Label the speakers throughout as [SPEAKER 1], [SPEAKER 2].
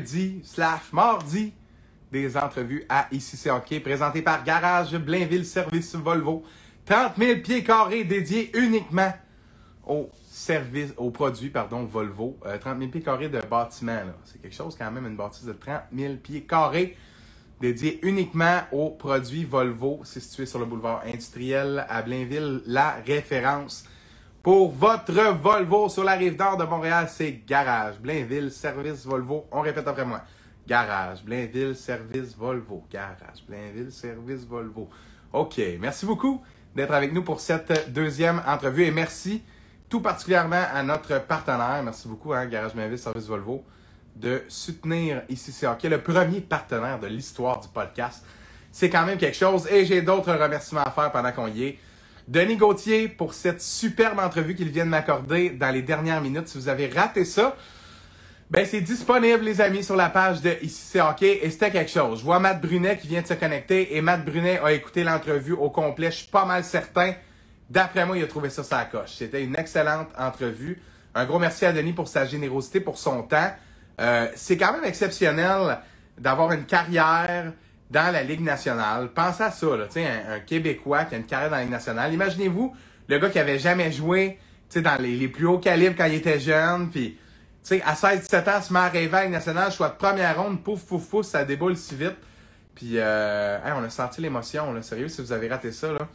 [SPEAKER 1] lundi slash mardi des entrevues à ICC Hockey présentées par Garage Blainville Service Volvo. 30 000 pieds carrés dédiés uniquement aux services, aux produits pardon, Volvo. 30 000 pieds carrés de bâtiment. C'est quelque chose quand même, une bâtisse de 30 000 pieds carrés dédié uniquement aux produits Volvo. C'est situé sur le boulevard industriel à Blainville. La référence pour votre Volvo sur la rive nord de Montréal, c'est Garage. Blainville, service Volvo. On répète après moi. Garage. Blainville, service Volvo. Garage. Blainville, service Volvo. OK. Merci beaucoup d'être avec nous pour cette deuxième entrevue et merci tout particulièrement à notre partenaire. Merci beaucoup, hein, Garage Blainville, service Volvo de soutenir ici c'est est le premier partenaire de l'histoire du podcast. C'est quand même quelque chose et j'ai d'autres remerciements à faire pendant qu'on y est. Denis Gauthier pour cette superbe entrevue qu'il vient de m'accorder dans les dernières minutes. Si vous avez raté ça, ben c'est disponible les amis sur la page de Ici c'est hockey et c'était quelque chose. Je vois Matt Brunet qui vient de se connecter et Matt Brunet a écouté l'entrevue au complet. Je suis pas mal certain. D'après moi, il a trouvé ça sa coche. C'était une excellente entrevue. Un gros merci à Denis pour sa générosité, pour son temps. Euh, c'est quand même exceptionnel d'avoir une carrière dans la Ligue nationale. Pensez à ça, là, un, un Québécois qui a une carrière dans la Ligue nationale. Imaginez-vous le gars qui avait jamais joué dans les, les, plus hauts calibres quand il était jeune, puis à 16-17 ans, se met à rêver à la Ligue nationale, choix de première ronde, pouf, pouf, pouf, ça déboule si vite. Puis euh, on a senti l'émotion, là. Sérieux, si vous avez raté ça, là.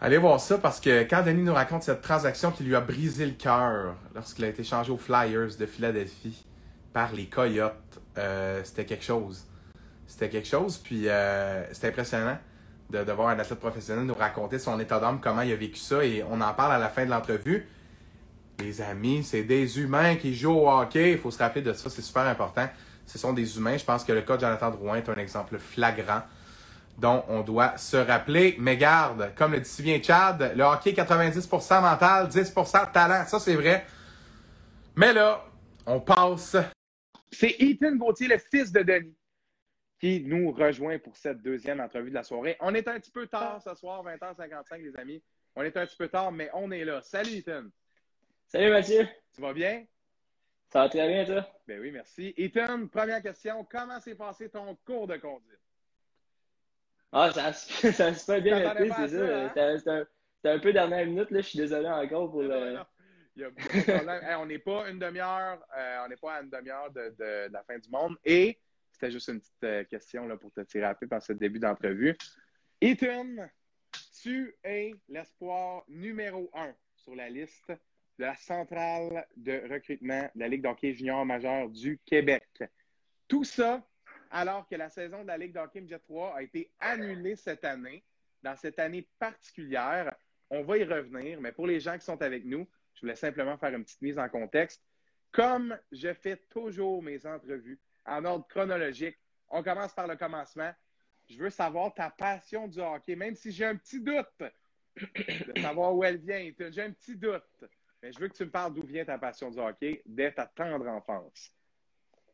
[SPEAKER 1] Allez voir ça parce que quand Denis nous raconte cette transaction qui lui a brisé le cœur lorsqu'il a été changé aux Flyers de Philadelphie par les Coyotes. Euh, c'était quelque chose. C'était quelque chose, puis euh, c'était impressionnant de, voir un athlète professionnel nous raconter son état d'âme, comment il a vécu ça, et on en parle à la fin de l'entrevue. Les amis, c'est des humains qui jouent au hockey, il faut se rappeler de ça, c'est super important. Ce sont des humains. Je pense que le cas de Jonathan Drouin est un exemple flagrant dont on doit se rappeler. Mais garde, comme le dit si bien Chad, le hockey 90% mental, 10% talent. Ça, c'est vrai. Mais là, on passe c'est Ethan Gauthier, le fils de Denis, qui nous rejoint pour cette deuxième entrevue de la soirée. On est un petit peu tard ce soir, 20h55, les amis. On est un petit peu tard, mais on est là. Salut, Ethan.
[SPEAKER 2] Salut, Mathieu.
[SPEAKER 1] Tu vas bien?
[SPEAKER 2] Ça va très bien, toi?
[SPEAKER 1] Ben oui, merci. Ethan, première question. Comment s'est passé ton cours de conduite?
[SPEAKER 2] Ah, ça, ça se fait bien été, c'est ça. C'était un, un, peu dernière minute, là. Je suis désolé encore pour le.
[SPEAKER 1] Il y a beaucoup de problèmes. on n'est pas une demi-heure, euh, on n'est pas à une demi-heure de, la fin du monde. Et c'était juste une petite euh, question là, pour te tirer à peu dans ce début d'entrevue. Ethan, tu es l'espoir numéro un sur la liste de la centrale de recrutement de la Ligue d'hockey junior majeur du Québec. Tout ça alors que la saison de la Ligue d'hockey Midget 3 a été annulée cette année, dans cette année particulière. On va y revenir, mais pour les gens qui sont avec nous, je voulais simplement faire une petite mise en contexte. Comme je fais toujours mes entrevues en ordre chronologique, on commence par le commencement. Je veux savoir ta passion du hockey, même si j'ai un petit doute de savoir où elle vient. J'ai un petit doute. Mais je veux que tu me parles d'où vient ta passion du hockey dès ta tendre enfance.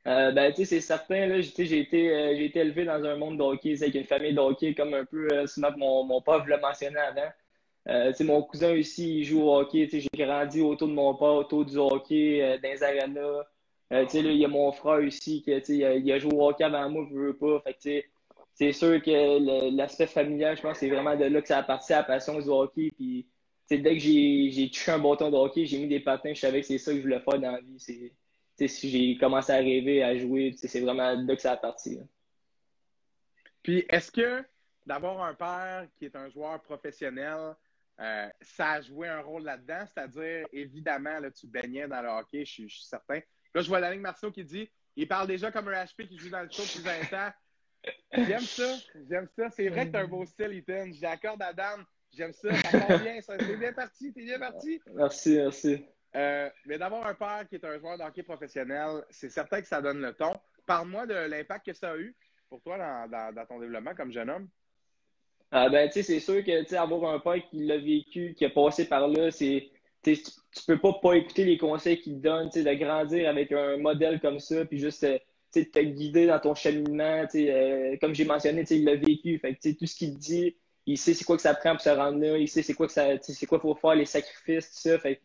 [SPEAKER 2] Euh, ben, tu sais, c'est certain, là, j'ai été, euh, été élevé dans un monde de hockey, avec une famille de hockey, comme un peu, euh, mon, mon père l'a mentionné avant. Euh, mon cousin ici, il joue au hockey. J'ai grandi autour de mon père, autour du hockey, euh, dans les arenas. Euh, il y a mon frère ici qui il a, il a joué au hockey avant moi, je veux pas. Fait c'est sûr que l'aspect familial, je pense, c'est vraiment de là que ça a parti à la passion du hockey. Puis, dès que j'ai touché un bâton de hockey, j'ai mis des patins, je savais que c'est ça que je voulais faire dans la vie. J'ai commencé à rêver, à jouer, c'est vraiment de là que ça a parti.
[SPEAKER 1] Puis, est-ce que d'avoir un père qui est un joueur professionnel, euh, ça a joué un rôle là-dedans, c'est-à-dire, évidemment, là, tu baignais dans le hockey, je suis, certain. Là, je vois Danick Marceau qui dit il parle déjà comme un HP qui joue dans le show depuis 20 ans. J'aime ça, j'aime ça. C'est vrai que t'as un beau style, Ethan. J'accorde à Dan. J'aime ça. Ça bien, ça. T'es bien parti, t'es bien parti.
[SPEAKER 2] Merci, merci.
[SPEAKER 1] Euh, mais d'avoir un père qui est un joueur de hockey professionnel, c'est certain que ça donne le ton. Parle-moi de l'impact que ça a eu pour toi dans ton développement comme jeune homme.
[SPEAKER 2] Ah, ben, tu sais, c'est sûr que, tu avoir un père qui l'a vécu, qui a passé par là, c'est, tu, peux pas pas écouter les conseils qu'il te donne, tu sais, de grandir avec un modèle comme ça, puis juste, euh, tu sais, te guider dans ton cheminement, euh, comme j'ai mentionné, il l'a vécu, fait sais, tout ce qu'il dit, il sait c'est quoi que ça prend pour se rendre là, il sait c'est quoi que ça, c'est quoi faut faire, les sacrifices, tout ça, fait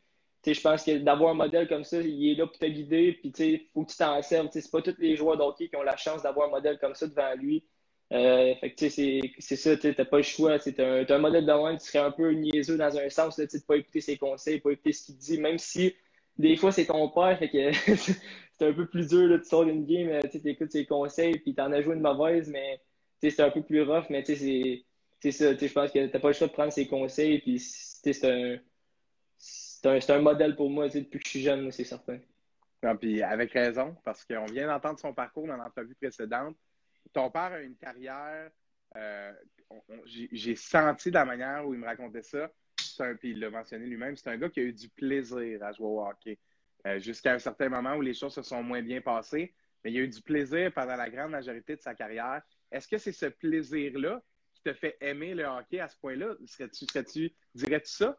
[SPEAKER 2] je pense que d'avoir un modèle comme ça, il est là pour te guider, puis il faut que tu t'en serves. C'est pas tous les joueurs d'hockey qui ont la chance d'avoir un modèle comme ça devant lui. Euh, fait que c'est ça, tu n'as pas le choix. Tu as, un modèle de loin, tu serais un peu niaiseux dans un sens, tu ne pas écouter ses conseils, pas écouter ce qu'il dit, même si des fois c'est ton père, c'est un peu plus dur, là, tu sors d'une game, euh, tu écoutes ses conseils, puis tu en as joué une mauvaise, mais c'est un peu plus rough, mais c'est ça, je pense que tu n'as pas le choix de prendre ses conseils, puis c'est un, un, un, modèle pour moi depuis que je suis jeune, c'est certain.
[SPEAKER 1] Non, puis avec raison, parce qu'on vient d'entendre son parcours dans l'entrevue précédente ton père a une carrière. Euh, j'ai senti de la manière où il me racontait ça. Puis il l'a mentionné lui-même. C'est un gars qui a eu du plaisir à jouer au hockey. Euh, jusqu'à un certain moment où les choses se sont moins bien passées. Mais il a eu du plaisir pendant la grande majorité de sa carrière. Est-ce que c'est ce plaisir-là qui te fait aimer le hockey à ce point-là? Serais-tu, serais-tu, dirais-tu ça?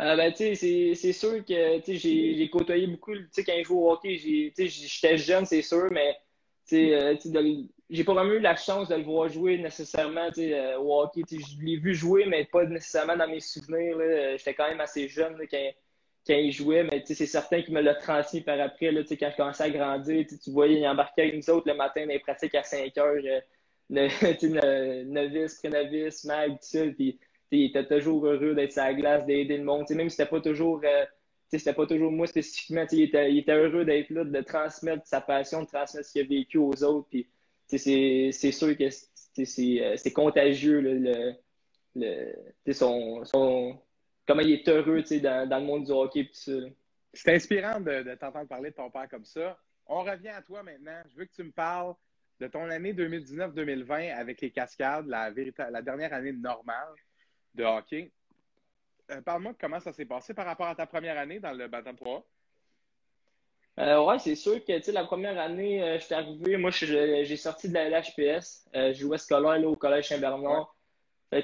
[SPEAKER 2] Euh, ben, c'est sûr que j'ai côtoyé beaucoup. Quand je joue au hockey, j'étais jeune, c'est sûr, mais euh, j'ai pas vraiment eu la chance de le voir jouer nécessairement euh, au hockey. Je l'ai vu jouer, mais pas nécessairement dans mes souvenirs. J'étais quand même assez jeune quand, quand, il jouait, mais c'est certain qu'il me l'a transmis par après. Là, quand je commençais à grandir, tu voyais, il embarquait avec nous autres le matin dans les pratiques à 5 heures. Euh, le, novice, pré-novice, mag, tout ça. Puis, il était toujours heureux d'être sur la glace, d'aider le monde. même si c'était pas toujours c'était pas toujours moi spécifiquement. Il était, il était, heureux d'être là, de transmettre sa passion, de transmettre ce qu'il a vécu aux autres. Puis, c'est sûr que c'est euh, contagieux, le, son, son, comment il est heureux dans, dans le monde du hockey.
[SPEAKER 1] C'est inspirant de, de t'entendre parler de ton père comme ça. On revient à toi maintenant. Je veux que tu me parles de ton année 2019-2020 avec les Cascades, la, la dernière année normale de hockey. Euh, parle-moi comment ça s'est passé par rapport à ta première année dans le Bantam 3.
[SPEAKER 2] Euh, ouais, c'est sûr que la première année, euh, j'étais arrivé, moi j'ai sorti de la LHPS, euh, je jouais scolaire là, au Collège Saint-Bernard.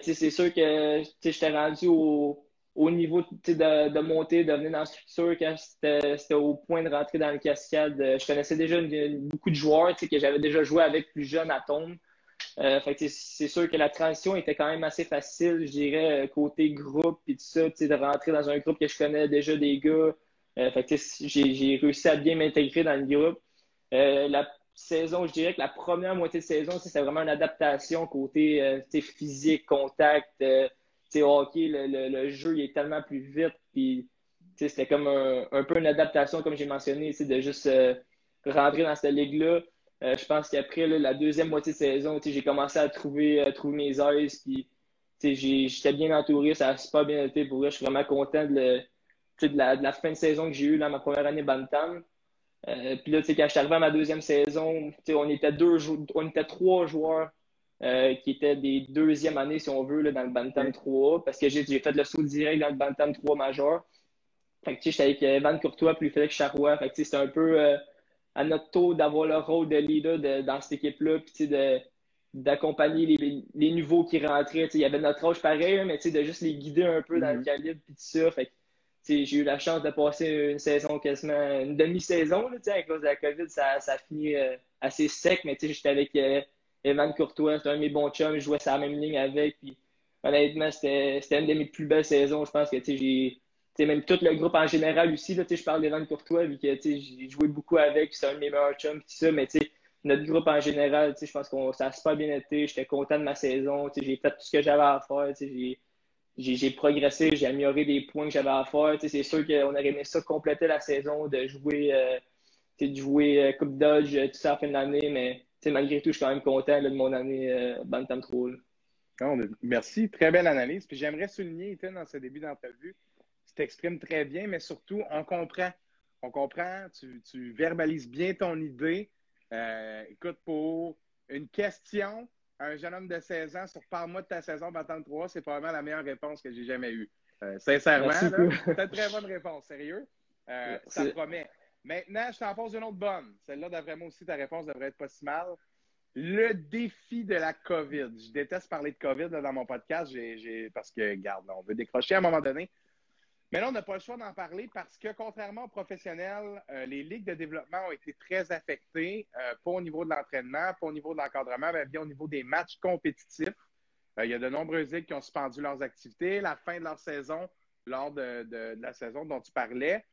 [SPEAKER 2] C'est sûr que j'étais rendu au, au niveau de, de monter, de venir dans la structure quand c'était au point de rentrer dans le cascade. Je connaissais déjà beaucoup de joueurs que j'avais déjà joué avec plus jeune à Tombe. Euh, c'est sûr que la transition était quand même assez facile, je dirais, euh, côté groupe et tout ça, de rentrer dans un groupe que je connais déjà des gars. Euh, j'ai réussi à bien m'intégrer dans le groupe. la saison, je dirais que la première moitié de saison, c'est vraiment une adaptation côté physique, contact, hockey, le, le, jeu il est tellement plus vite. Puis c'était comme un, un, peu une adaptation, comme j'ai mentionné, de juste rentrer dans cette ligue-là. Euh, je pense qu'après la deuxième moitié de saison, j'ai commencé à trouver, euh, trouver mes aises. Puis, j'étais bien entouré, ça a super bien été pour moi. Je suis vraiment content de, la, fin de saison que j'ai eue dans ma première année Bantam. Euh, puis là, quand je suis arrivé à ma deuxième saison, on était deux on était trois joueurs qui étaient des deuxièmes années, si on veut, là, dans le Bantam 3 parce que j'ai fait le saut direct dans le Bantam 3 majeur. Fait que j'étais avec Evan Courtois puis Félix Charrois. Fait que c'était un peu à notre tour d'avoir le rôle de leader dans cette équipe-là, puis de, d'accompagner les, les, nouveaux qui rentraient. Il y avait notre âge pareil, mais de juste les guider un peu dans le mm-hmm. calibre, puis tout ça. Fait j'ai eu la chance de passer une saison quasiment, une demi-saison, à cause de la COVID, ça, ça a fini euh, assez sec, mais j'étais avec euh, Evan Courtois, c'était un de mes bons chums, je jouais sur la même ligne avec, puis honnêtement, c'était une de mes plus belles saisons. Je pense que j'ai même tout le groupe en général aussi, là, je parle d'Evan Courtois, vu que j'ai joué beaucoup avec, c'est un de mes meilleurs chums, tout ça, mais notre groupe en général, je pense que ça a super bien été, j'étais content de ma saison, j'ai fait tout ce que j'avais à faire, j'ai progressé, j'ai amélioré des points que j'avais à faire. C'est sûr qu'on aurait aimé ça compléter la saison, de jouer, euh, de jouer euh, Coupe Dodge tout ça à la fin de l'année, mais malgré tout, je suis quand même content de mon année euh, Bantam 3.
[SPEAKER 1] merci, très belle analyse. Puis j'aimerais souligner, dans ce début d'entrevue, tu t'exprimes très bien, mais surtout, on comprend. On comprend, tu, verbalises bien ton idée. Euh, écoute, pour une question, un jeune homme de 16 ans sur Parle-moi de ta saison battant 3, c'est probablement la meilleure réponse que j'ai jamais eue. Euh, sincèrement, c'est une très bonne réponse, sérieux. Euh, ça promet. Maintenant, je t'en pose une autre bonne. Celle-là, d'après moi aussi, ta réponse devrait être pas si mal. Le défi de la COVID. Je déteste parler de COVID dans mon podcast parce que, garde, on veut décrocher à un moment donné. Mais là, on n'a pas le choix d'en parler parce que, contrairement aux professionnels, euh, les ligues de développement ont été très affectées, euh, pas au niveau de l'entraînement, pas au niveau de l'encadrement, mais bien au niveau des matchs compétitifs. Euh, il y a de nombreuses ligues qui ont suspendu leurs activités. La fin de leur saison
[SPEAKER 3] lors de, la saison dont tu parlais.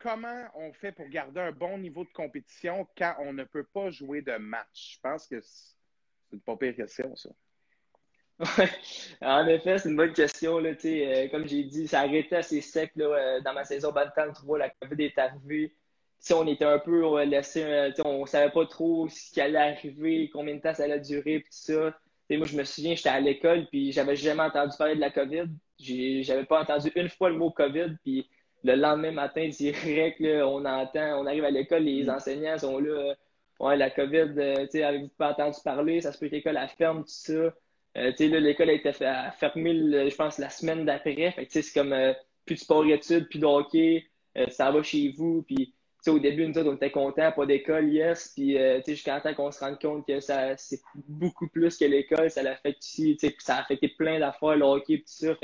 [SPEAKER 3] Comment on fait pour garder un bon niveau de compétition quand on ne peut pas jouer de match? Je pense que c'est une pas pire question, ça.
[SPEAKER 2] En effet, c'est une bonne question. Là, euh, comme j'ai dit, ça arrêtait assez sec là, euh, dans ma saison Bantam 3. La COVID est arrivée. on était un peu laissé, on savait pas trop ce qui allait arriver, combien de temps ça allait durer, tout ça. moi, je me souviens, j'étais à l'école, puis j'avais jamais entendu parler de la COVID. J'avais pas entendu une fois le mot COVID, puis le lendemain matin, direct, là, on entend, on arrive à l'école, les mm. enseignants sont là. Ouais, la COVID, euh, tu sais, avez-vous pas entendu parler? Ça se peut que l'école ferme, tout ça. Euh, tu sais, là, l'école a été fermée, je pense, la semaine d'après. Tu sais, c'est comme euh, plus de sport-études, plus de hockey, ça va chez vous. Puis, tu sais, au début, nous autres, on était contents, pas d'école, yes. Puis, tu sais, jusqu'à temps qu'on se rende compte que ça, c'est beaucoup plus que l'école. Ça l'affecte tu sais, ça a affecté plein d'affaires, le hockey, tout ça.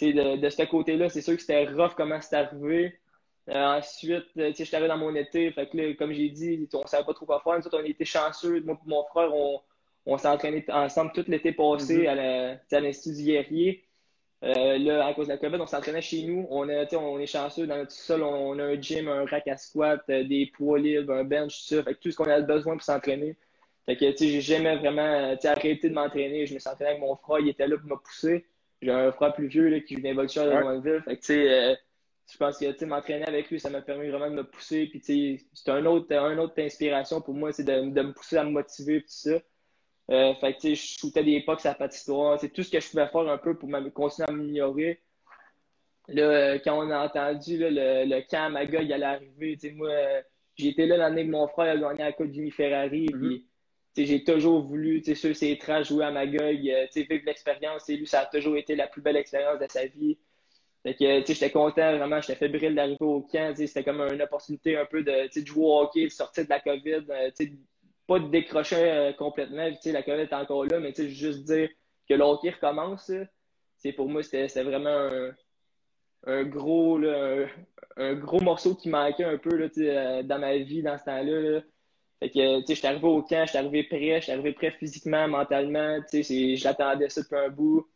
[SPEAKER 2] De, de ce côté-là, c'est sûr que c'était rough comment c'est arrivé. Euh, ensuite, euh, je suis arrivé dans mon été. Fait que comme j'ai dit, on savait pas trop quoi faire. Nous on était chanceux. Moi et mon frère, on, on s'est entraîné ensemble tout l'été passé mm-hmm. à l'Institut Guerrier. Euh, là, à cause de la COVID, on s'entraînait chez nous. On, a, on est chanceux dans notre sol. On, a un gym, un rack à squat, euh, des poids libres, un bench, tout ça. Fait que tout ce qu'on a besoin pour s'entraîner. Fait que, tu sais, j'ai jamais vraiment, arrêté de m'entraîner. Je me suis entraîné avec mon frère. Il était là pour me pousser. J'ai un frère plus vieux là, qui vient d'évolution de Loinville. Fait que, tu sais, euh, je pense que m'entraîner avec lui, ça m'a permis vraiment de me pousser. Puis, c'est un autre, un autre inspiration pour moi, c'est de, de, me pousser à me motiver, tout ça. Euh, fait que, je shootais des pucks à la patinoire. C'est tout ce que je pouvais faire un peu pour continuer à m'améliorer. Là, euh, quand on a entendu là, le, le camp à Magog allait arriver, moi, j'ai été là l'année que mon frère a gagné la Coupe Jimmy Ferrari. Puis, j'ai toujours voulu, sur ces traces, jouer à euh, vivre l'expérience. Lui, ça a toujours été la plus belle expérience de sa vie. Fait que, j'étais content, vraiment, j'étais fébrile d'arriver au camp. C'était comme une opportunité un peu de, de jouer au hockey, de sortir de la COVID. Euh, pas de décrocher euh, complètement. La COVID est encore là, mais juste dire que le hockey recommence. pour moi, c'était vraiment un, gros, un, gros morceau qui manquait un peu là, dans ma vie dans ce temps-là. Fait que, tu sais, j'étais arrivé au camp, j'étais arrivé prêt, j'étais arrivé prêt physiquement, mentalement, tu sais, j'attendais ça depuis un bout.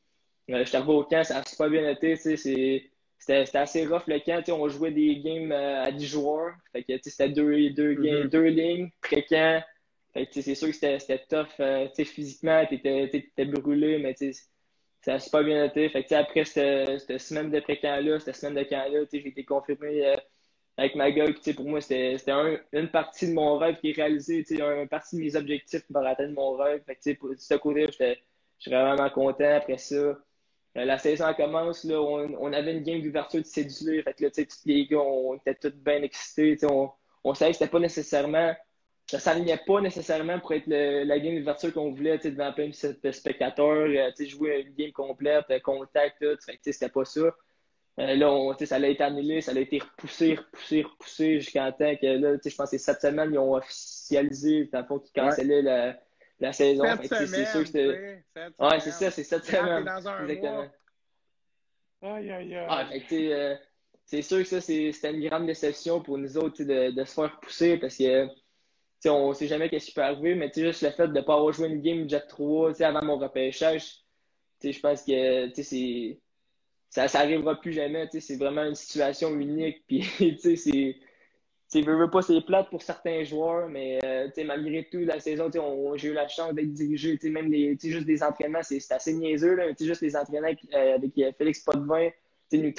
[SPEAKER 2] Euh, j'étais arrivé au camp, ça a super bien été, tu sais, c'était assez rough le camp, tu sais, on jouait des games euh, à 10 joueurs. Fait que, tu sais, c'était deux, deux, mm-hmm. deux lignes, pré-camp. Fait que, c'est sûr que c'était tough, euh, physiquement, t'étais brûlé, mais ça a super bien été. Fait que, après cette, semaine de pré-camp-là, cette semaine de camp-là, j'ai été confirmé avec ma gueule. Pour moi, c'était une partie de mon rêve qui est réalisée, une partie de mes objectifs pour atteindre mon rêve. Fait pour ce côté, j'étais vraiment content après ça. Euh, la saison commence, là, on, avait une game d'ouverture de cédulé. Fait que tous les gars, on était tous bien excités. On, on savait que c'était pas nécessairement. Ça s'alignait pas nécessairement pour être la game d'ouverture qu'on voulait devant plein de spectateurs, euh, jouer une game complète, contact, tout. Fait que c'était pas ça. Euh, là, ça a été annulé, ça a été repoussé, repoussé, repoussé jusqu'à temps que là, je pense que cette semaine, ils ont officialisé, dans le fond, qu'ils cancellaient la, la, saison.
[SPEAKER 3] c'est sûr que c'était.
[SPEAKER 2] Ouais, c'est ça, c'est cette semaine.
[SPEAKER 3] Dans un Exactement. Aïe, aïe, aïe.
[SPEAKER 2] Ah, euh, c'est sûr que ça, c'était une grande déception pour nous autres de, de, se faire pousser parce que on ne sait jamais ce qui peut arriver, mais juste le fait de ne pas avoir joué une game Jet 3 avant mon repêchage, je pense que c'est ça n'arrivera plus jamais. C'est vraiment une situation unique. Puis, c'est. Tu veux, pas, c'est plate pour certains joueurs, mais euh, malgré tout, la saison, j'ai eu la chance d'être dirigé. Même les, juste des entraînements, c'est assez niaiseux. Là, juste les entraînements euh, avec euh, Félix Potvin nous,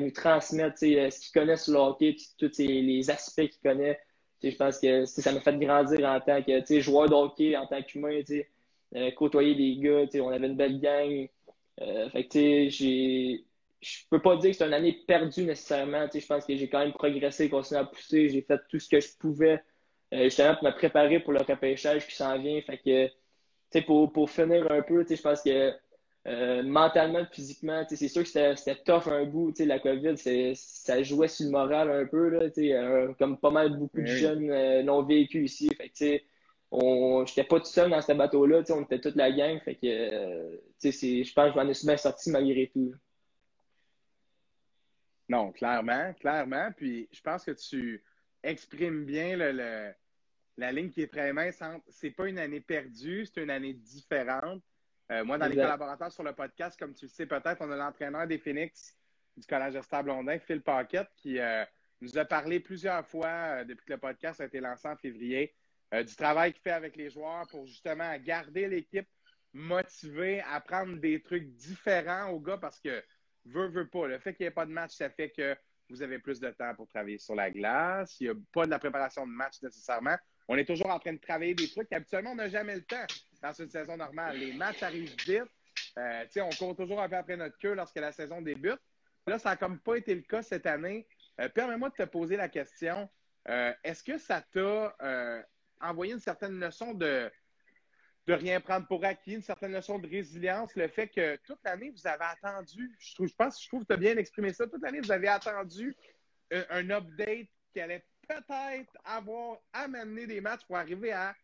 [SPEAKER 2] nous transmettre ce qu'il connaît sur le hockey, tous les aspects qu'il connaît. Je pense que ça m'a fait grandir en tant que joueur de hockey, en tant qu'humain. côtoyer des gars, on avait une belle gang. Euh, fait que, j'ai. Je peux pas dire que c'est une année perdue nécessairement. Je pense que j'ai quand même progressé, continué à pousser. J'ai fait tout ce que je pouvais euh, justement pour me préparer pour le repêchage qui s'en vient. Fait que, pour, pour finir un peu, je pense que euh, mentalement, physiquement, c'est sûr que c'était tough un bout. La COVID, ça jouait sur le moral un peu, là, euh, comme pas mal beaucoup de jeunes euh, l'ont vécu ici. Fait que, on j'étais pas tout seul dans ce bateau-là, on était toute la gang. Fait que euh, je pense que je m'en ai bien sorti malgré tout.
[SPEAKER 3] Non, clairement, clairement. Puis je pense que tu exprimes bien la ligne qui est très mince C'est pas une année perdue, c'est une année différente.
[SPEAKER 1] Euh, moi, dans les collaborateurs sur le podcast, comme tu le sais peut-être, on a l'entraîneur des Phoenix du Collège de Blondin, Phil Paquette, qui euh, nous a parlé plusieurs fois euh, depuis que le podcast a été lancé en février, du travail qu'il fait avec les joueurs pour justement garder l'équipe motivée, à prendre des trucs différents aux gars parce que veut, veut pas. Le fait qu'il n'y ait pas de match, ça fait que vous avez plus de temps pour travailler sur la glace. Il n'y a pas de la préparation de match nécessairement. On est toujours en train de travailler des trucs qu'habituellement, on n'a jamais le temps dans une saison normale. Les matchs arrivent vite. Euh, on court toujours un peu après notre queue lorsque la saison débute. Là, ça n'a comme pas été le cas cette année. Euh, permets-moi de te poser la question. Euh, est-ce que ça t'a envoyé une certaine leçon de, de rien prendre pour acquis, une certaine notion de résilience, le fait que toute l'année, vous avez attendu, je, trouve, je pense, je trouve que tu as bien exprimé ça, toute l'année, vous avez attendu un, update qui allait peut-être avoir amené des matchs pour arriver à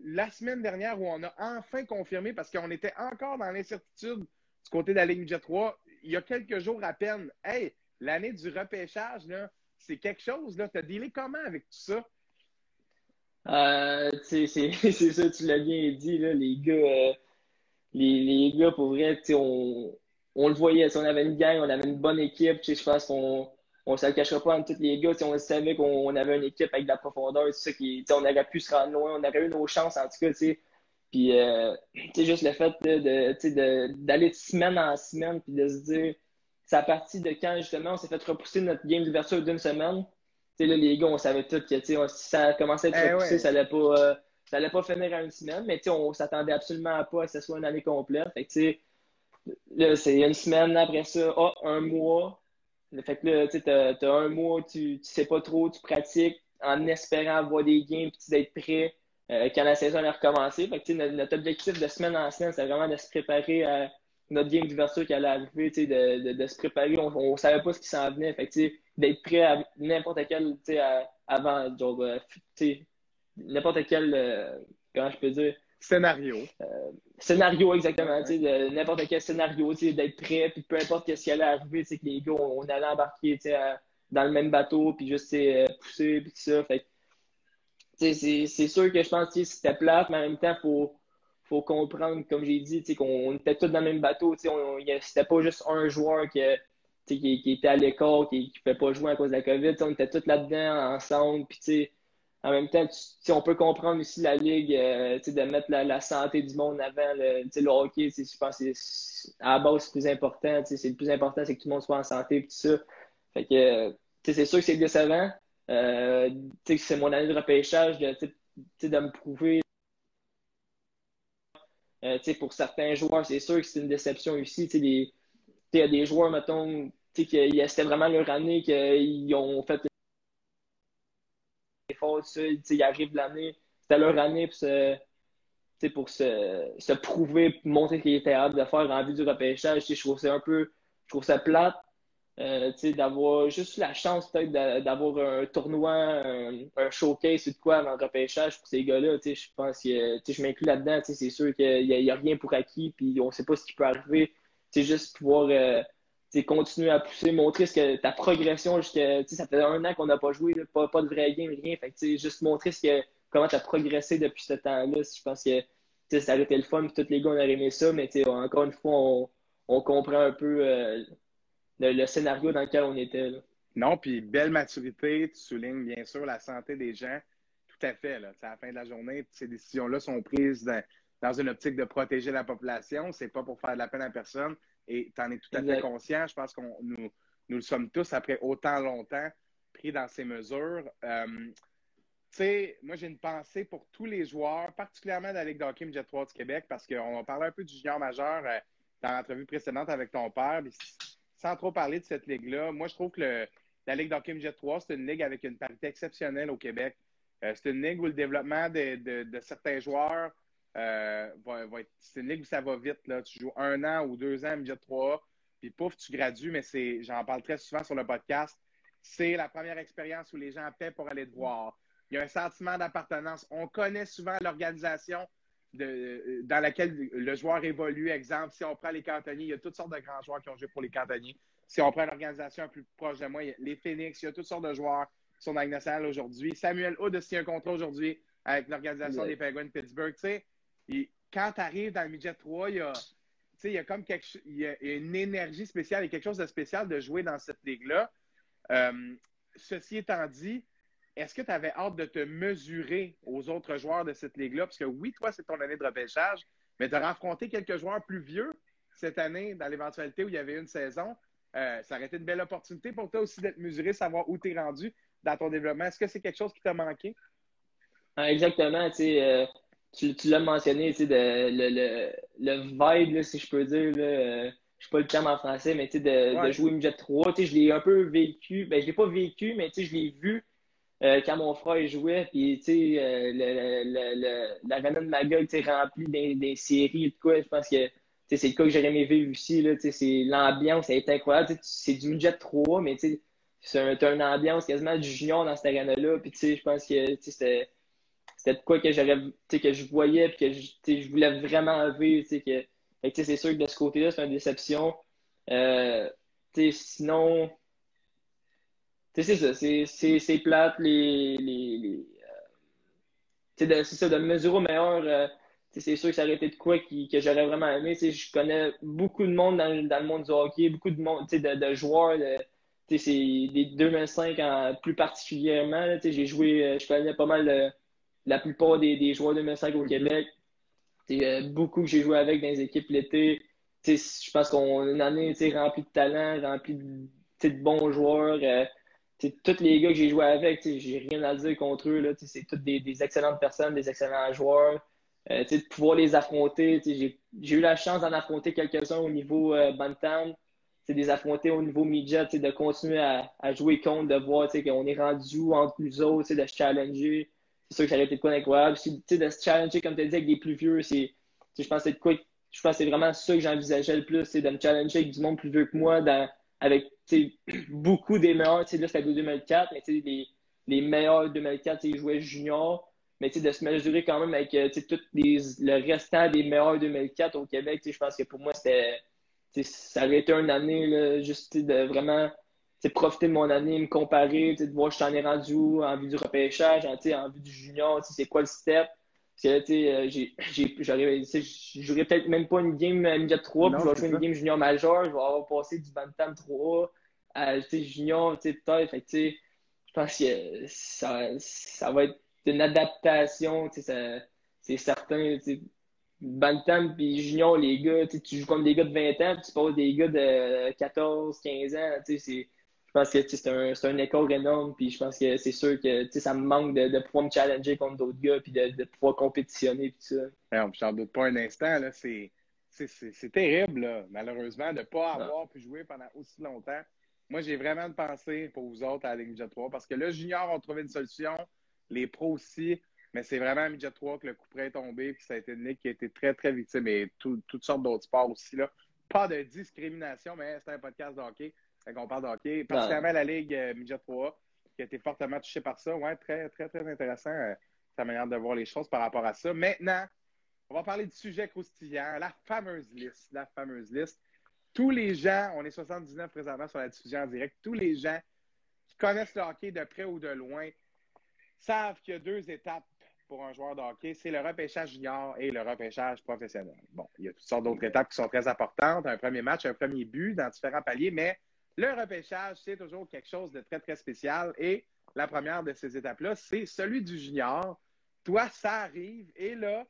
[SPEAKER 1] la semaine dernière où on a enfin confirmé, parce qu'on était encore dans l'incertitude du côté de la ligne Jet 3, il y a quelques jours à peine. Hey, l'année du repêchage, c'est quelque chose, là. Tu as dealé comment avec tout ça?
[SPEAKER 2] Euh, c'est ça, tu l'as bien dit, là, les gars, euh, les, les, gars, pour vrai, on, on le voyait, on avait une gang, on avait une bonne équipe, je pense qu'on on ne se le cachera pas entre tous les gars, on savait qu'on avait une équipe avec de la profondeur, ça, qui, on aurait pu se rendre loin, on aurait eu nos chances en tout cas, sais puis euh, juste le fait de, d'aller de, semaine en semaine, puis de se dire, c'est à partir de quand justement on s'est fait repousser notre game d'ouverture d'une semaine, là, les gars, on savait tout que si ça commençait à être eh repoussé, ça n'allait pas, euh, allait pas finir en une semaine, mais on s'attendait absolument pas à que ce soit une année complète. Fait que, là, c'est une semaine après ça, oh, un mois. Fait que là, tu as, un mois, tu, tu sais pas trop, tu pratiques en espérant avoir des games puis d'être prêt euh, quand la saison a recommencé. Fait que, notre, notre objectif de semaine en semaine, c'est vraiment de se préparer à notre game d'ouverture qui allait arriver, de, de, de, se préparer. On ne savait pas ce qui s'en venait. Fait d'être prêt à n'importe quel, avant, genre, euh, n'importe quel, euh, comment je peux dire?
[SPEAKER 1] Scénario.
[SPEAKER 2] Euh, scénario, exactement. N'importe quel scénario, d'être prêt, puis peu importe ce qui allait arriver, que les gars, on, allait embarquer dans le même bateau, puis juste pousser, puis tout ça. Fait c'est sûr que je pense que c'était plate, mais en même temps, il faut, faut comprendre, comme j'ai dit, qu'on était tous dans le même bateau. C'était pas juste un joueur qui, qui, était à l'école, qui ne pouvait pas jouer à cause de la COVID. On était tous là-dedans ensemble. Puis, en même temps, on peut comprendre aussi la Ligue euh, de mettre la, santé du monde avant. Le, le hockey, je pense que à la base, c'est plus important. C'est le plus important, c'est que tout le monde soit en santé et tout ça. Fait que c'est sûr que c'est décevant. Euh, c'est mon année de repêchage de, de me prouver euh, pour certains joueurs, c'est sûr que c'est une déception aussi. Il y a des joueurs, mettons, c'était vraiment leur année, qu'ils ont fait efforts, ils arrivent l'année, c'était leur année pour se, pour se, se prouver, montrer qu'ils étaient hâte de faire en vue du repêchage. Je trouve ça un peu, je trouve ça plate. Euh, d'avoir juste la chance peut-être d'avoir un tournoi, un, showcase ou de quoi avant le repêchage pour ces gars-là. Je pense que je m'inclus là-dedans. C'est sûr qu'il n'y a, rien pour acquis, puis on ne sait pas ce qui peut arriver. C'est juste pouvoir euh, continuer à pousser, montrer ce que ta progression jusqu'à. Ça fait un an qu'on n'a pas joué, pas, pas, de vrai game, rien. Fait que, juste montrer ce que, comment tu as progressé depuis ce temps-là. Je pense que ça aurait été le fun, puis tous les gars on aurait aimé ça, mais encore une fois, on, on comprend un peu. Euh, le, scénario dans lequel on était.
[SPEAKER 1] Non, puis belle maturité, tu soulignes bien sûr la santé des gens. Tout à fait. Là. À la fin de la journée, ces décisions-là sont prises dans, une optique de protéger la population. C'est pas pour faire de la peine à personne. Et tu en es tout à fait conscient. Je pense qu'on nous, nous le sommes tous après autant longtemps pris dans ces mesures. Euh, tu sais, moi, j'ai une pensée pour tous les joueurs, particulièrement de la Ligue d'hockey Jet 3 du Québec, parce qu'on a parlé un peu du junior majeur euh, dans l'entrevue précédente avec ton père sans trop parler de cette ligue-là, moi, je trouve que la Ligue d'Hockey Jet 3, c'est une ligue avec une parité exceptionnelle au Québec. Euh, c'est une ligue où le développement de, certains joueurs euh, va, être. C'est une ligue où ça va vite. Là. Tu joues un an ou deux ans Jet 3, puis pouf, tu gradues, mais c'est, j'en parle très souvent sur le podcast. C'est la première expérience où les gens paient pour aller te voir. Il y a un sentiment d'appartenance. On connaît souvent l'organisation de, dans laquelle le joueur évolue. Exemple, si on prend les cantonniers, il y a toutes sortes de grands joueurs qui ont joué pour les cantonniers. Si on prend une organisation plus proche de moi, les Phoenix, il y a toutes sortes de joueurs qui sont dans la nationale aujourd'hui. Samuel Hood a signé un contrat aujourd'hui avec l'organisation des Penguins de Pittsburgh. Tu sais, quand tu arrives dans le midget 3, il y a, comme quelque, il y a une énergie spéciale, a quelque chose de spécial de jouer dans cette ligue-là. Euh, ceci étant dit, est-ce que tu avais hâte de te mesurer aux autres joueurs de cette ligue-là? Parce que oui, toi, c'est ton année de repêchage, mais tu as affronté quelques joueurs plus vieux cette année dans l'éventualité où il y avait une saison. Euh, ça aurait été une belle opportunité pour toi aussi d'être mesuré, savoir où tu es rendu dans ton développement. Est-ce que c'est quelque chose qui t'a manqué?
[SPEAKER 2] Ah, exactement. Euh, tu, tu l'as mentionné, le, le, le, vibe, si je peux dire. Là, euh, je sais pas le terme en français, mais de, de jouer Midget 3, je l'ai un peu vécu. Ben, je l'ai pas vécu, mais je l'ai vu euh, quand mon frère jouait. Puis, euh, l'arena de ma gueule remplie des, des séries et quoi. Je pense que c'est le cas que j'aurais aimé vivre aussi. L'ambiance est incroyable. C'est du Midget 3, mais c'est un, une ambiance quasiment du junior dans cette arena-là. Puis, je pense que c'était c'était quoi que que je voyais et que je, je voulais vraiment vivre. Que, c'est sûr que de ce côté-là, c'est une déception. Euh, sinon, c'est ça, c'est plate. Les, les, euh, c'est ça, de mesurer au meilleur. Euh, c'est sûr que ça aurait été de quoi que j'aurais vraiment aimé. Je connais beaucoup de monde dans, le monde du hockey, beaucoup de monde, de, de joueurs. C'est des 2005 en, plus particulièrement. J'ai joué, euh, je connais pas mal la plupart des, des joueurs 2005 au Québec. Euh, beaucoup que j'ai joué avec dans les équipes l'été. Je pense qu'on a une année remplie de talent, remplie de, de bons joueurs. Euh, tous les gars que j'ai joué avec, j'ai rien à dire contre eux. C'est tous des, des, excellentes personnes, des excellents joueurs. Euh, de pouvoir les affronter. J'ai eu la chance d'en affronter quelques-uns au niveau euh, Bantam. Des affronter au niveau midget, de continuer à, à, jouer contre, de voir qu'on est rendu entre nous autres, de se challenger c'est sûr que ça aurait été quoi d'incroyable. de se challenger, comme tu as dit, avec des plus vieux, c'est, je pense que c'est c'est vraiment ça que j'envisageais le plus, c'est de me challenger avec du monde plus vieux que moi, dans, avec beaucoup des meilleurs. Là, c'était 2004, mais les, les meilleurs 2004, ils jouaient junior. Mais de se mesurer quand même avec euh, tout les, le restant des meilleurs 2004 au Québec, je pense que pour moi, c'était ça aurait été une année juste de vraiment profiter de mon année, me comparer, de voir je t'en ai rendu où en vue du repêchage, en, en vue du junior, c'est quoi le step? Parce que euh, j'aurais peut-être même pas une game midget 3, puis je vais jouer une game junior major, je vais avoir passé du Bantam 3 à junior, peut-être. Fait je pense que ça, ça va être une adaptation, c'est certain. Bantam puis junior, les gars, tu joues comme des gars de 20 ans, puis tu passes des gars de 14, 15 ans, c'est pense que c'est un, un, énorme. Puis je pense que c'est sûr que ça me manque de, de, pouvoir me challenger contre d'autres gars puis de, de, pouvoir compétitionner. Puis ça.
[SPEAKER 1] Non, j'en doute pas un instant. C'est terrible, là, malheureusement, de ne pas avoir pu jouer pendant aussi longtemps. Moi, j'ai vraiment de penser pour vous autres à la Ligue Midget 3 parce que là, junior ont trouvé une solution, les pros aussi, mais c'est vraiment à Midget 3 que le coup près est tombé, puis ça a été une ligue qui a été très, très victime et toutes sortes d'autres sports aussi. Là. Pas de discrimination, mais c'est un podcast de hockey quand on parle de hockey, particulièrement la Ligue euh, Midget 3, qui a été fortement touchée par ça. Ouais, très, très, très intéressant, euh, ta manière de voir les choses par rapport à ça. Maintenant, on va parler du sujet croustillant, la fameuse liste. La fameuse liste. Tous les gens, on est 79 présentement sur la diffusion en direct, tous les gens qui connaissent le hockey de près ou de loin savent qu'il y a deux étapes pour un joueur de hockey, c'est le repêchage junior et le repêchage professionnel. Bon, il y a toutes sortes d'autres étapes qui sont très importantes, un premier match, un premier but dans différents paliers, mais le repêchage, c'est toujours quelque chose de très, très spécial. Et la première de ces étapes-là, c'est celui du junior. Toi, ça arrive. Et là,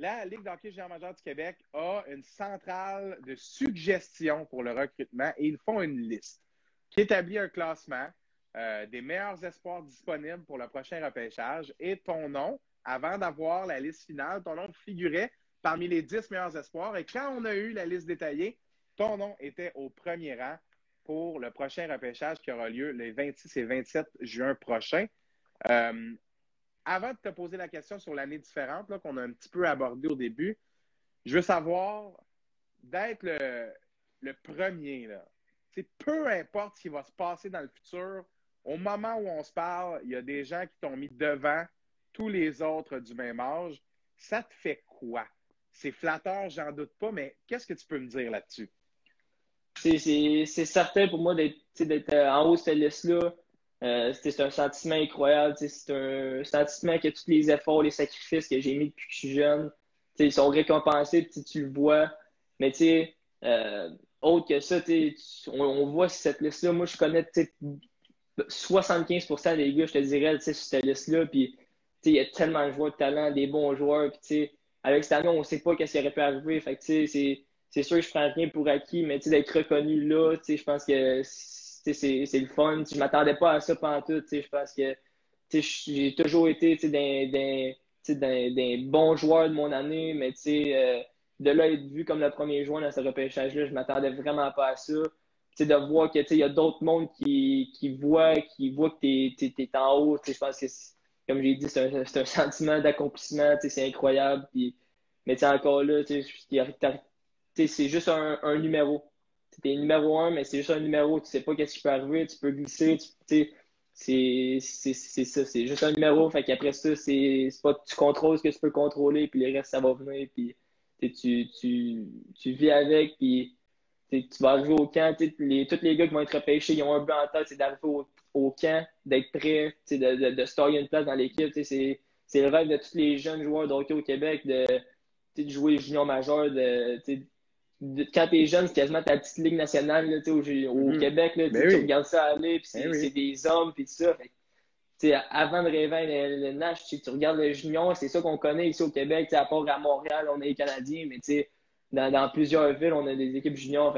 [SPEAKER 1] la Ligue d'hockey junior majeur du Québec a une centrale de suggestions pour le recrutement et ils font une liste qui établit un classement euh, des meilleurs espoirs disponibles pour le prochain repêchage. Et ton nom, avant d'avoir la liste finale, ton nom figurait parmi les 10 meilleurs espoirs. Et quand on a eu la liste détaillée, ton nom était au premier rang pour le prochain repêchage qui aura lieu les 26 et 27 juin prochain. Euh, avant de te poser la question sur l'année différente qu'on a un petit peu abordée au début, je veux savoir d'être le, premier. Là. peu importe ce qui va se passer dans le futur, au moment où on se parle, il y a des gens qui t'ont mis devant tous les autres du même âge. Ça te fait quoi? C'est flatteur, j'en doute pas, mais qu'est-ce que tu peux me dire là-dessus?
[SPEAKER 2] C'est certain pour moi d'être euh, en haut de cette liste-là. Euh, c'est un sentiment incroyable. C'est un sentiment que tous les efforts, les sacrifices que j'ai mis depuis que je suis jeune, ils sont récompensés, tu le vois. Mais tu euh, autre que ça, on, on, voit cette liste-là. Moi, je connais 75% des gars, je te dirais, sur cette liste-là. Puis, il y a tellement de joueurs de talent, des bons joueurs. Puis, avec cette année, on ne sait pas qu'est-ce qui aurait pu arriver. Fait c'est sûr que je prends rien pour acquis, mais d'être reconnu là, je pense que c'est le fun. Je m'attendais pas à ça pendant tout. Je pense que j'ai toujours été d'un bon joueur de mon année, mais euh, de là être vu comme le premier joueur dans ce repêchage-là, je m'attendais vraiment pas à ça. de voir qu'il y a d'autres mondes qui, qui voient qui voient que tu es, en haut. Je pense que, comme j'ai dit, c'est un, un, sentiment d'accomplissement. C'est incroyable. Puis, mais encore là, c'est juste un, un numéro. Tu es numéro un, mais c'est juste un numéro. Tu sais pas qu'est-ce qui peut arriver. Tu peux glisser. Tu, c'est ça. C'est juste un numéro. Fait qu'après ça, c'est pas tu contrôles ce que tu peux contrôler, puis le reste, ça va venir. Puis tu, tu, tu vis avec, puis tu vas arriver au camp. Les, tous les gars qui vont être repêchés, ils ont un but en tête, c'est d'arriver au, au, camp, d'être prêt, de, de, de une place dans l'équipe. C'est le rêve de tous les jeunes joueurs d'hockey au Québec de, de jouer junior majeur, de, quand t'es jeune, c'est quasiment ta petite ligue nationale là, au, au mm-hmm. Québec. Là, ben tu regardes ça aller, puis c'est ben des hommes, puis tout ça. Fait, avant de rêver le, le Nash, tu regardes le junior, c'est ça qu'on connaît ici au Québec. À part à Montréal, on est les Canadiens, mais dans, dans plusieurs villes, on a des équipes juniors.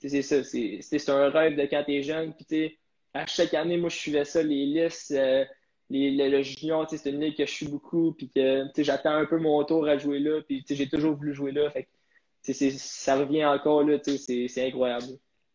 [SPEAKER 2] c'est ça. C'est un rêve de quand t'es jeune. Puis, à chaque année, moi, je suivais ça, les listes. Euh, les, le, junior, c'est une ligue que je suis beaucoup, puis que j'attends un peu mon tour à jouer là, puis j'ai toujours voulu jouer là. Fait ça revient encore, là, c'est incroyable.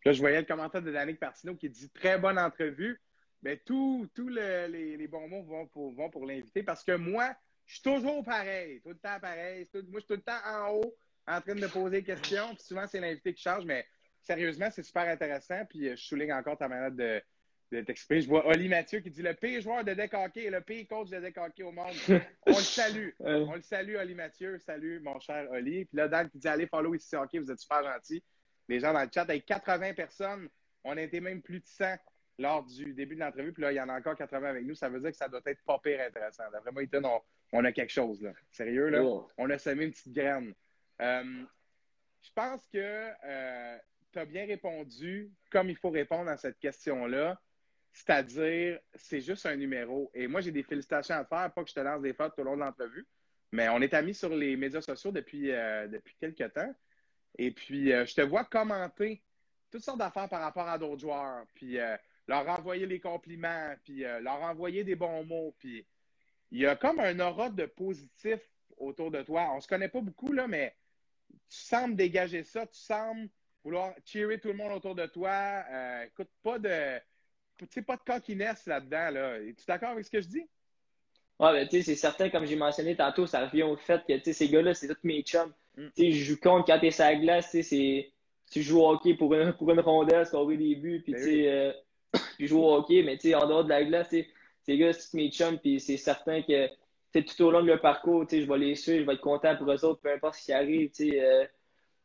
[SPEAKER 1] Là, je voyais le commentaire de Danick Partino qui dit très bonne entrevue. Mais tous les, bons mots vont pour, vont pour l'inviter parce que moi, je suis toujours pareil, tout le temps pareil. moi, je suis tout le temps en haut en train de poser des questions. Puis souvent, c'est l'invité qui change, mais sérieusement, c'est super intéressant. Puis je souligne encore ta manière de, de Je vois Oli Mathieu qui dit le pire joueur de deck hockey et le pire coach de deck hockey au monde. On le salue. On le salue, Oli Mathieu. Salut, mon cher Oli. Puis là, Dan qui dit allez follow ici hockey, vous êtes super gentils. Les gens dans le chat, avec 80 personnes, on a été même plus de 100 lors du début de l'entrevue. Puis là, il y en a encore 80 avec nous. Ça veut dire que ça doit être pas pire intéressant. Vraiment, on, on a quelque chose. là. Sérieux, là? On a semé une petite graine. Euh, je pense que euh, tu as bien répondu comme il faut répondre à cette question-là. C'est-à-dire, c'est juste un numéro. Et moi, j'ai des félicitations à faire, pas que je te lance des fautes tout au long de l'entrevue, mais on est amis sur les médias sociaux depuis, euh, quelques temps. Et puis, euh, je te vois commenter toutes sortes d'affaires par rapport à d'autres joueurs, puis euh, leur envoyer les compliments, puis leur envoyer des bons mots. Puis, il y a comme un aura de positif autour de toi. On se connaît pas beaucoup, là, mais tu sembles dégager ça, tu sembles vouloir cheerer tout le monde autour de toi. écoute, pas de sais, pas de coquinesse là-dedans. Là. Es-tu d'accord avec ce que je dis?
[SPEAKER 2] Ouais, ben, tu sais, c'est certain, comme j'ai mentionné tantôt, ça revient au fait que, tu sais, ces gars-là, c'est tous mes chums. Mm. Tu sais, je joue contre quand t'es sur la glace, tu sais, tu joues au hockey pour une, pour une rondelle, scorer des buts, puis, ben tu sais, euh, puis jouer au hockey, mais, tu sais, en dehors de la glace, tu sais, ces gars, c'est tous mes chums, puis c'est certain que, tu tout au long de leur parcours, tu sais, je vais les suivre, je vais être content pour eux autres, peu importe ce qui arrive, tu sais, euh,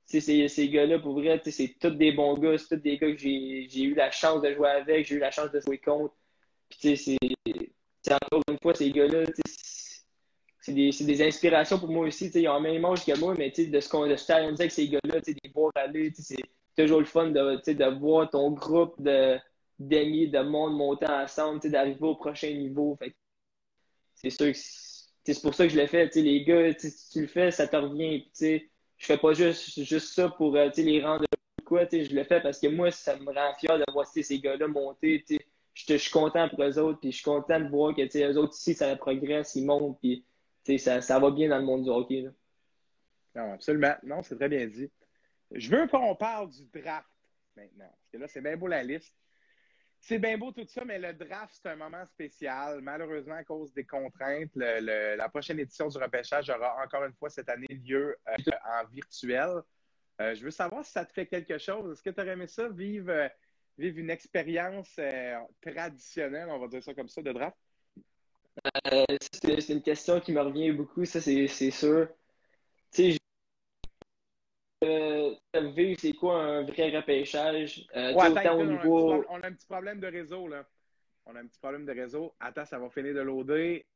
[SPEAKER 2] ces, ces gars-là, pour vrai, c'est tous des bons gars, c'est tous des gars que j'ai eu la chance de jouer avec, j'ai eu la chance de jouer contre. Puis, c'est encore une fois, ces gars-là, c'est des, des, inspirations pour moi aussi. Ils ont le même âge que moi, mais de ce qu'on de se avec ces gars-là, des beaux rallyes, c'est toujours le fun de, de voir ton groupe d'amis, de, monde monter ensemble, d'arriver au prochain niveau. C'est sûr que c'est pour ça que je l'ai fait. Les gars, si tu le fais, ça te revient je fais pas juste, juste ça pour euh, les rendre quoi. Je le fais parce que moi, ça me rend fier de voir ces gars-là monter. Je suis content pour eux autres, puis je suis content de voir que eux autres ici, ça progresse, ils montent, puis ça, ça va bien dans le monde du hockey.
[SPEAKER 1] Non, absolument. Non, c'est très bien dit. Je veux qu'on parle du draft maintenant. Parce que là, c'est bien beau la liste. C'est bien beau tout ça, mais le draft, c'est un moment spécial. Malheureusement, à cause des contraintes, la prochaine édition du repêchage aura encore une fois cette année lieu euh, en virtuel. Euh, je veux savoir si ça te fait quelque chose. Est-ce que tu aurais aimé ça, vivre, euh, vivre une expérience traditionnelle, on va dire ça comme ça, de draft?
[SPEAKER 2] c'est une question qui me revient beaucoup, ça, c'est sûr. Vivre c'est quoi un vrai repêchage?
[SPEAKER 1] Euh, on, a un petit problème de réseau, là. On a un petit problème de réseau. Attends, ça va finir de loader.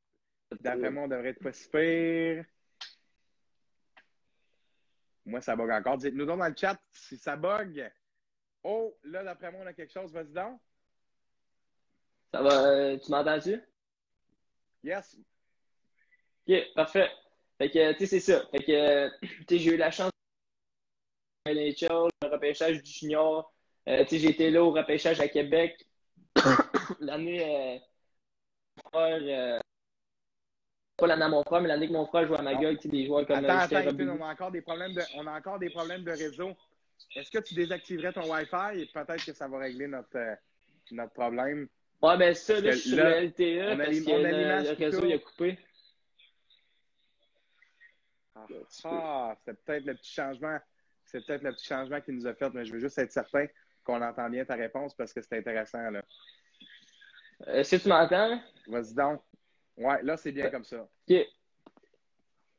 [SPEAKER 1] D'après moi, on devrait être pas si pire. Moi, ça bug encore. Dites-nous donc dans le chat si ça bug. Oh, là, d'après moi, on a quelque chose. Vas-y donc.
[SPEAKER 2] Ça va, euh, tu m'entends-tu?
[SPEAKER 1] Yes.
[SPEAKER 2] Ok, parfait. Fait que, tu sais, c'est ça. Fait que, tu sais, j'ai eu la chance NHL, le repêchage du junior. Euh, été là au repêchage à Québec. l'année, euh, euh, pas l'année à mon frère, mais l'année que mon frère jouait à Magog, des joueurs comme
[SPEAKER 1] Attends,
[SPEAKER 2] Justin
[SPEAKER 1] attends. Étienne, on a encore des problèmes de, on a encore des problèmes de réseau. Est-ce que tu désactiverais ton Wi-Fi? Et peut-être que ça va régler notre, euh, notre problème?
[SPEAKER 2] Ouais, ben ça, là, je suis sur le LTE parce que le, réseau, il a coupé.
[SPEAKER 1] Ah, ah, c'est peut-être le petit changement. C'est peut-être le petit changement qui nous a fait, mais je veux juste être certain qu'on entend bien ta réponse parce que c'est intéressant. Là.
[SPEAKER 2] Euh, que tu m'entends?
[SPEAKER 1] Vas-y donc. Ouais, là, c'est bien comme ça.
[SPEAKER 2] OK.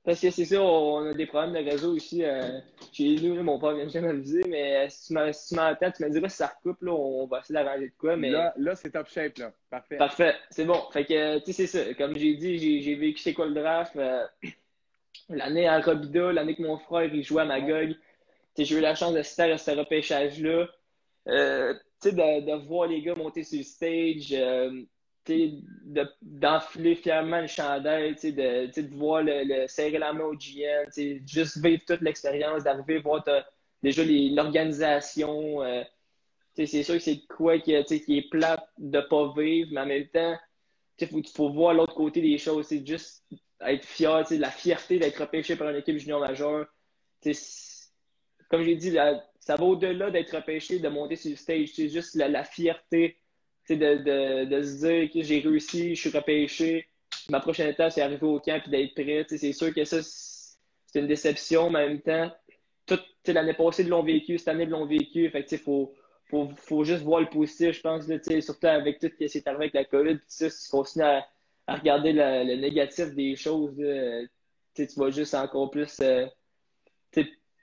[SPEAKER 2] Parce que c'est ça, on a des problèmes de réseau ici euh, chez nous. là, mon père vient de m'aviser, mais euh, si tu m'en- si tu m'entends, tu me diras si ça recoupe, là, on va essayer d'arranger de quoi. Mais
[SPEAKER 1] Là, là c'est top shape. Là. Parfait.
[SPEAKER 2] parfait, c'est bon. Fait que, tu sais, c'est ça. Comme j'ai dit, j'ai vécu c'est quoi le draft. euh, l'année à Robida, l'année que mon frère il jouait à Magog. J'ai eu la chance de faire ce repêchage-là. Euh, de, de voir les gars monter sur le stage, euh, d'enfiler fièrement le chandail, de, de voir le, le- serrer la main au GM, juste vivre toute l'expérience, d'arriver voir déjà l'organisation. euh, c'est sûr que c'est quoi qui, qui est plate de pas vivre, mais en même temps, il faut, faut voir l'autre côté des choses. C'est juste être fier, la fierté d'être repêché par une équipe junior majeure. Comme j'ai dit, ça va au-delà d'être repêché, de monter sur le stage. C'est juste la, fierté de, de, se dire que j'ai réussi, je suis repêché. Ma prochaine étape, c'est d'arriver au camp et d'être prêt. C'est sûr que ça, c'est une déception, mais en même temps, tout, tu sais, l'année passée, ils l'ont vécu, cette année, ils l'ont vécu. Fait faut, juste voir le positif, je pense, surtout avec tout ce qui s'est arrivé avec la COVID. Si tu continues à, regarder le, négatif des choses, tu vas juste encore plus. euh,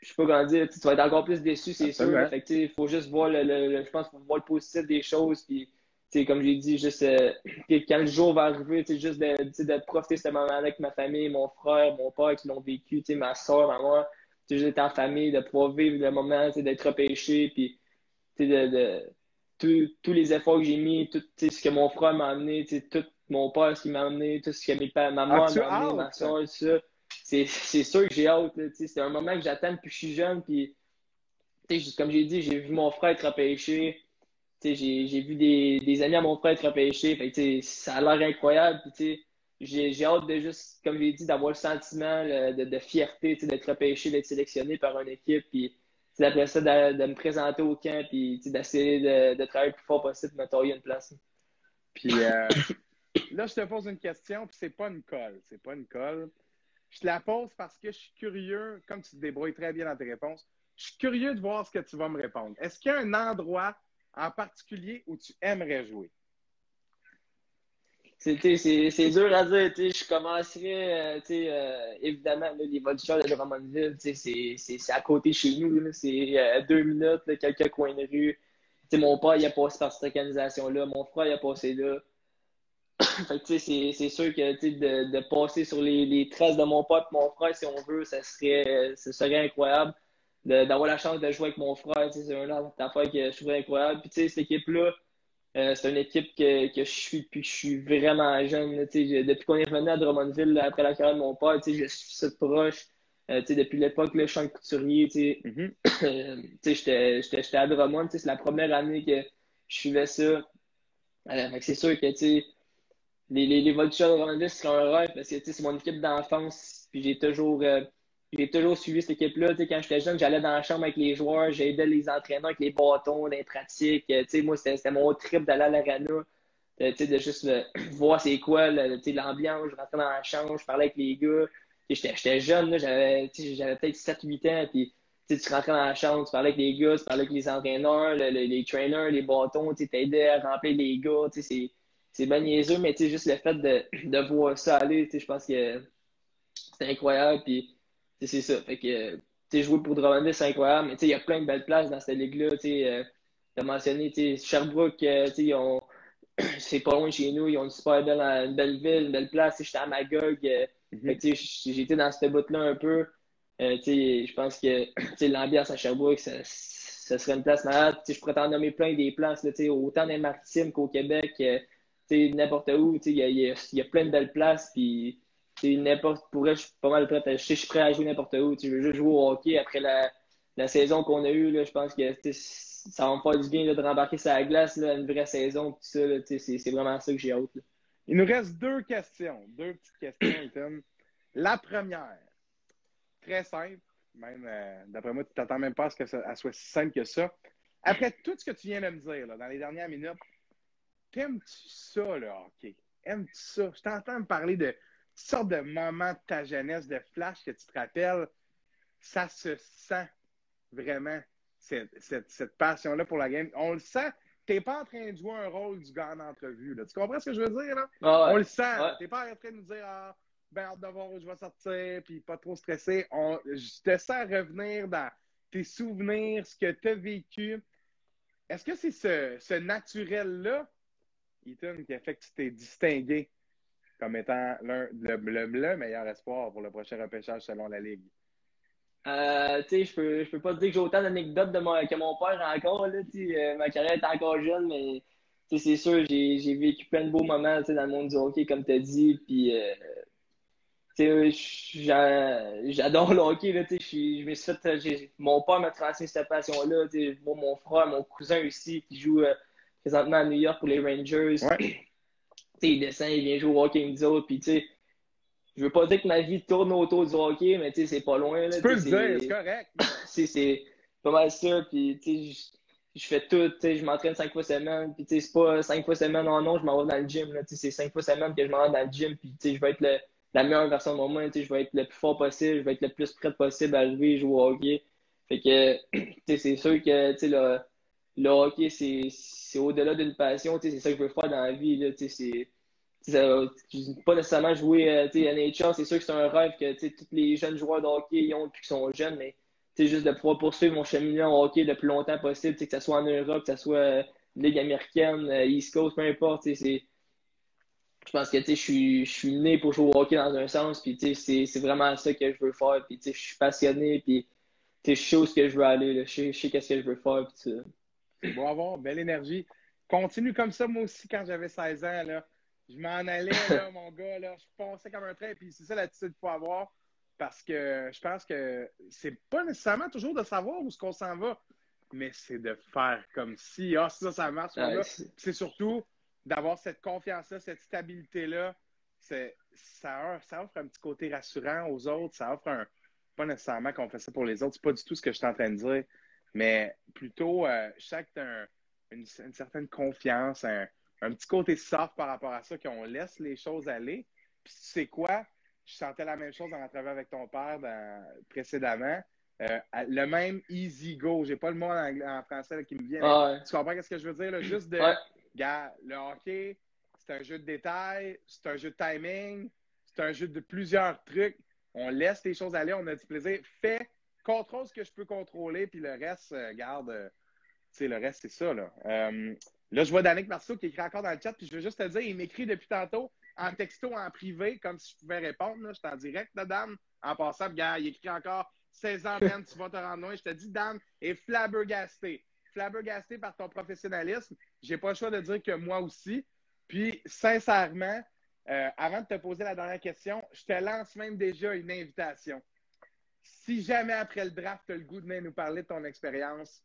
[SPEAKER 2] je sais pas comment dire, tu vas être encore plus déçu, c'est sûr. Là. Fait que, faut juste voir le, le- le- je pense faut voir le positif des choses. Puis, comme j'ai dit, juste euh, quand le jour va arriver, juste de, de profiter de ce moment-là avec ma famille, mon frère, mon père qui l'ont vécu, ma soeur, ma mère, juste d'être en famille, de pouvoir vivre le moment, d'être repêché, puis de, de- tous- tous les efforts que j'ai mis, tout ce que mon frère m'a amené, tout mon père, ce qu'il m'a amené, tout ce que mes pa- ma mère
[SPEAKER 1] Ah,
[SPEAKER 2] m'a amené, ma soeur, tout ça. C'est sûr que j'ai hâte, c'est un moment que j'attends depuis que je suis jeune, puis comme j'ai dit, j'ai vu mon frère être repêché, j'ai vu des, des amis à mon frère être sais, ça a l'air incroyable, j'ai hâte de juste, comme j'ai dit, d'avoir le sentiment de, de fierté, d'être repêché, d'être sélectionné par une équipe, puis après ça, de, de me présenter au camp, puis d'essayer de, de travailler le plus fort possible pour me tailler une place.
[SPEAKER 1] Puis euh, là, je te pose une question, puis c'est pas une colle. C'est pas une colle. Je te la pose parce que je suis curieux, comme tu te débrouilles très bien dans tes réponses, je suis curieux de voir ce que tu vas me répondre. Est-ce qu'il y a un endroit en particulier où tu aimerais jouer?
[SPEAKER 2] C'est dur à dire. Je commencerais, euh, euh, évidemment, voltigeurs de Drummondville, c'est à côté de chez nous. C'est euh, deux minutes, quelques coins de rue. Mon père, il a passé par cette organisation-là. Mon frère, il a passé là. Fait que, c'est c'est sûr que de, de passer sur les, les traces de mon père et mon frère, si on veut, ça serait, ce serait incroyable. D'avoir la chance de jouer avec mon frère, c'est une affaire que je trouve incroyable. Puis, cette équipe-là, euh, c'est une équipe que, que je suis depuis que je suis vraiment jeune. là, je- depuis qu'on est revenu à Drummondville là, après la carrière de mon père, je suis proche. Euh, depuis l'époque, le champ couturier, sais, j'étais j'étais- j'étais à Drummond, c'est la première année que je suivais ça. Euh, c'est sûr que les, les, les Voltigeurs de seraient un rêve parce que c'est mon équipe d'enfance. Puis j'ai toujours, euh, j'ai toujours suivi cette équipe-là. Quand j'étais jeune, j'allais dans la chambre avec les joueurs, j'aidais les entraîneurs avec les bâtons, les pratiques. Euh, tu sais, moi, c'était mon trip d'aller à l'arena. Euh, de juste euh, voir c'est quoi l'ambiance. Je rentrais dans la chambre, je parlais avec les gars. J'étais jeune, j'avais peut-être 7-8 ans. Puis, tu rentrais dans la chambre, tu parlais avec les gars, tu parlais avec les entraîneurs, le- le- les trainers, les bâtons, tu t'aidais à remplir les gars. C'est c'est bien niaiseux, mais juste le fait de, de voir ça aller, je pense que c'est incroyable. Puis, c'est ça. Fait que, jouer pour Drummondville, c'est incroyable. Mais il y a plein de belles places dans cette ligue-là. Tu euh, t'as mentionné, Sherbrooke, euh, c'est pas loin de chez nous, ils ont une super belle, une belle ville, une belle place. J'étais à Magog. euh,
[SPEAKER 1] Mhm.
[SPEAKER 2] été dans cette bout-là un peu. je pense que l'ambiance à Sherbrooke, ça, ça, serait une place malade. je pourrais t'en nommer plein des places, là, autant les maritimes qu'au Québec, n'importe où. Il y a, y a, plein de belles places. Puis, n'importe, pour je suis pas mal prêt à, je suis prêt à jouer n'importe où. Je veux juste jouer au hockey après la, la saison qu'on a eue. Là, je pense que ça va me faire du bien de rembarquer sa glace, là, une vraie saison. c'est, c'est vraiment ça que j'ai hâte.
[SPEAKER 1] Il nous reste deux questions, deux petites questions, Ethan. La première, très simple, même euh, d'après moi, tu t'attends même pas à ce qu'elle soit si simple que ça. Après tout ce que tu viens de me dire là, dans les dernières minutes, t'aimes-tu ça, le hockey? Aimes-tu ça? Je t'entends me parler de sortes de moments de ta jeunesse, de flash que tu te rappelles. Ça se sent vraiment, cette, cette, passion-là pour la game. On le sent. Tu n'es pas en train de jouer un rôle du gars en entrevue. Là. Tu comprends ce que je veux dire? Là?
[SPEAKER 2] Ah
[SPEAKER 1] On le sent. Tu n'es pas en train de nous dire ah, ben, hâte de voir où je vais sortir, puis pas trop stressé. On, je te sens revenir dans tes souvenirs, ce que tu as vécu. Est-ce que c'est ce, ce naturel-là, Ethan, qui a fait que tu t'es distingué comme étant le, le, meilleur espoir pour le prochain repêchage selon la Ligue?
[SPEAKER 2] Euh, tu sais, je peux, peux pas te dire que j'ai autant d'anecdotes que mon père encore. Là, euh, ma carrière est encore jeune, mais c'est sûr, j'ai vécu plein de beaux moments dans le monde du hockey, comme tu as dit. Puis, euh, j'adore le hockey. Là, je me suis fait, mon père m'a transmis cette passion-là. mon frère, mon cousin aussi, qui joue présentement à New York pour les Rangers.
[SPEAKER 1] Ouais.
[SPEAKER 2] il descend, il vient jouer au hockey nous autres. Puis, je veux pas dire que ma vie tourne autour du hockey, mais c'est pas loin. Là,
[SPEAKER 1] tu peux le dire, c'est correct.
[SPEAKER 2] c'est pas mal ça. Puis, je fais tout, je m'entraîne cinq fois semaine, puis c'est pas cinq fois semaine, non, non, je m'en vais dans le gym, c'est cinq fois semaine que je m'en vais dans le gym, puis je vais être la meilleure version de moi-même, je vais être le plus fort possible, je vais être le plus prêt possible à jouer, jouer au hockey. Fait que, c'est sûr que, le, le hockey, c'est au-delà d'une passion, c'est ça que je veux faire dans la vie, là, c'est pas nécessairement jouer à NHL, c'est sûr que c'est un rêve que tous les jeunes joueurs de hockey ont depuis qu'ils sont jeunes, mais juste de pouvoir poursuivre mon cheminement au hockey le plus longtemps possible, que ce soit en Europe, que ce soit euh, Ligue américaine, euh, East Coast, peu importe. Je pense que je suis, né pour jouer au hockey dans un sens, puis c'est vraiment ça que je veux faire. Puis je suis passionné, puis je sais où ce que je veux aller, je sais, qu'est-ce que je veux faire.
[SPEAKER 1] C'est beau avoir, belle énergie. Continue comme ça, moi aussi, quand j'avais 16 ans. Là. Je m'en allais, là, mon gars, là, je pensais comme un train, puis c'est ça l'attitude qu'il faut avoir parce que je pense que c'est pas nécessairement toujours de savoir où ce qu'on s'en va, mais c'est de faire comme si, ah, ça, ça marche. c'est surtout d'avoir cette confiance-là, cette stabilité-là. Ça, ça offre un petit côté rassurant aux autres. Ça offre un. Pas nécessairement qu'on fait ça pour les autres. C'est pas du tout ce que je suis en train de dire. Mais plutôt, euh, je sens que tu as une, certaine confiance, un, un, petit côté soft par rapport à ça, qu'on laisse les choses aller. Puis tu sais quoi? je sentais la même chose dans la travail avec ton père précédemment. Euh, le même easy go. J'ai pas le mot en, français qui me vient.
[SPEAKER 2] Ah
[SPEAKER 1] tu comprends ce que je veux dire? Juste de, gars, le hockey, c'est un jeu de détails, c'est un jeu de timing, c'est un jeu de plusieurs trucs. On laisse les choses aller, on a du plaisir. Fais, contrôle ce que je peux contrôler, puis le reste, euh, garde. Euh, tu sais, le reste, c'est ça, là. là, je vois Danick Marceau qui écrit encore dans le chat, puis je veux juste te dire, il m'écrit depuis tantôt en texto, en privé, comme si je pouvais répondre. Je suis en direct de Dan. En passant, gars, il écrit encore 16 ans, Dan, tu vas te rendre loin. Je te dis, Dan est flabbergasté. Flabbergasté par ton professionnalisme. J'ai pas le choix de dire que moi aussi. Puis, sincèrement, euh, avant de te poser la dernière question, je te lance même déjà une invitation. Si jamais après le draft, tu as le goût de venir nous parler de ton expérience,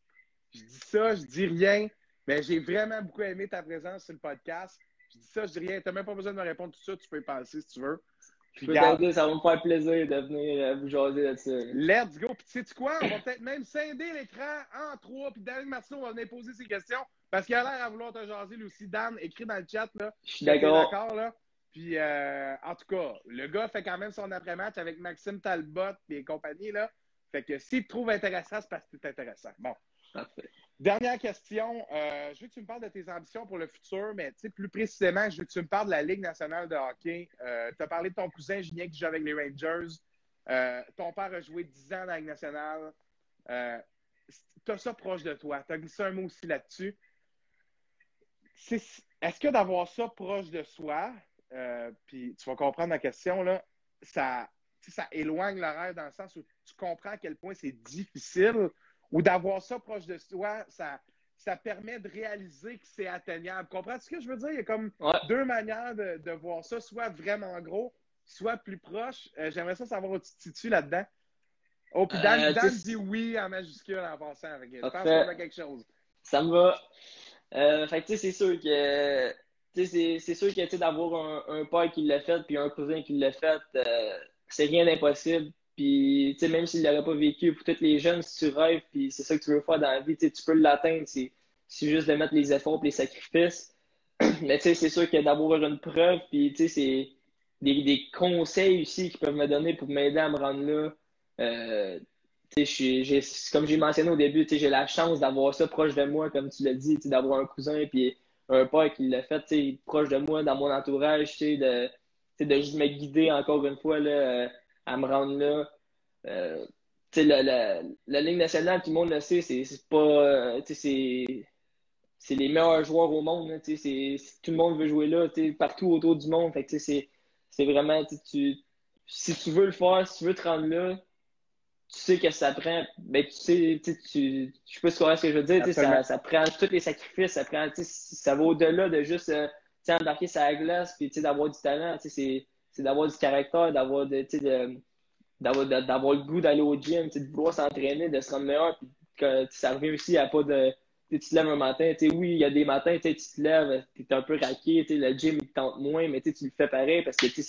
[SPEAKER 1] je dis ça, je dis rien, mais j'ai vraiment beaucoup aimé ta présence sur le podcast. Je dis ça, je dis rien. Tu n'as même pas besoin de me répondre tout ça. Tu peux y passer si tu veux.
[SPEAKER 2] Puis, garde... ça va me faire plaisir de venir euh, vous jaser là-dessus.
[SPEAKER 1] Let's go. Puis, sais-tu quoi? On va peut-être même scinder l'écran en trois. Puis, Daniel Marceau va venir poser ses questions parce qu'il a l'air à vouloir te jaser lui aussi. Dan, écrit dans le chat. Là.
[SPEAKER 2] Je suis d'accord.
[SPEAKER 1] d'accord là? Puis, euh, en tout cas, le gars fait quand même son après-match avec Maxime Talbot et compagnie. Là. Fait que s'il te trouve intéressant, c'est parce que c'est intéressant. Bon.
[SPEAKER 2] Parfait.
[SPEAKER 1] Dernière question. Euh, je veux que tu me parles de tes ambitions pour le futur, mais plus précisément, je veux que tu me parles de la Ligue nationale de hockey. Euh, tu as parlé de ton cousin Julien qui joue avec les Rangers. Ton père a joué 10 ans dans la Ligue nationale. tu as ça proche de toi. Tu as glissé un mot aussi là-dessus. Est-ce que d'avoir ça proche de soi, puis tu vas comprendre ma question, là, ça, ça éloigne rêve dans le sens où tu comprends à quel point c'est difficile ou d'avoir ça proche de toi, ça, ça permet de réaliser que c'est atteignable. Comprends ce que je veux dire? Il y a comme deux manières de, voir ça, soit vraiment gros, soit plus proche. Euh, j'aimerais ça savoir où tu te situes là-dedans. Oh, puis Dan, euh, dit oui en majuscule en passant. Avec Je pense qu'on a quelque chose.
[SPEAKER 2] Ça me va. Euh, fait que, c'est sûr que c'est sûr que d'avoir un, un, père qui l'a fait puis un cousin qui l'a fait, euh, c'est rien d'impossible. Puis, même s'il l'aurait pas vécu, pour tous les jeunes, si tu rêves, puis c'est ça que tu veux faire dans la vie, tu peux l'atteindre. C'est juste de mettre les efforts et les sacrifices. Mais c'est sûr que d'avoir une preuve, puis c'est des, des, conseils aussi qui peuvent me donner pour m'aider à me rendre là. Euh, comme j'ai mentionné au début, j'ai la chance d'avoir ça proche de moi, comme tu l'as dit, d'avoir un cousin puis un père qui l'a fait proche de moi, dans mon entourage, de, de juste me guider encore une fois là, euh, à me rendre là. La, la, la, Ligue nationale, tout le monde le sait, c'est pas. Euh, c'est les meilleurs joueurs au monde. Tout le monde veut jouer là, partout autour du monde. c'est vraiment. Tu, si tu veux le faire, si tu veux te rendre là, tu sais que ça prend. Ben, tu sais, tu, tu, je sais pas ce que je veux dire. Ça, ça prend tous les sacrifices. Ça prend. Ça va au-delà de juste euh, embarquer sa glace puis d'avoir du talent. C'est d'avoir du caractère, d'avoir de, de d'avoir le goût d'aller au gym, de vouloir s'entraîner, de se rendre meilleur, puis que ça revient aussi à pas de. Tu te lèves un matin, oui, il y a des matins, tu te lèves, tu es un peu raqué, le gym il tente moins, mais tu le fais pareil parce que tu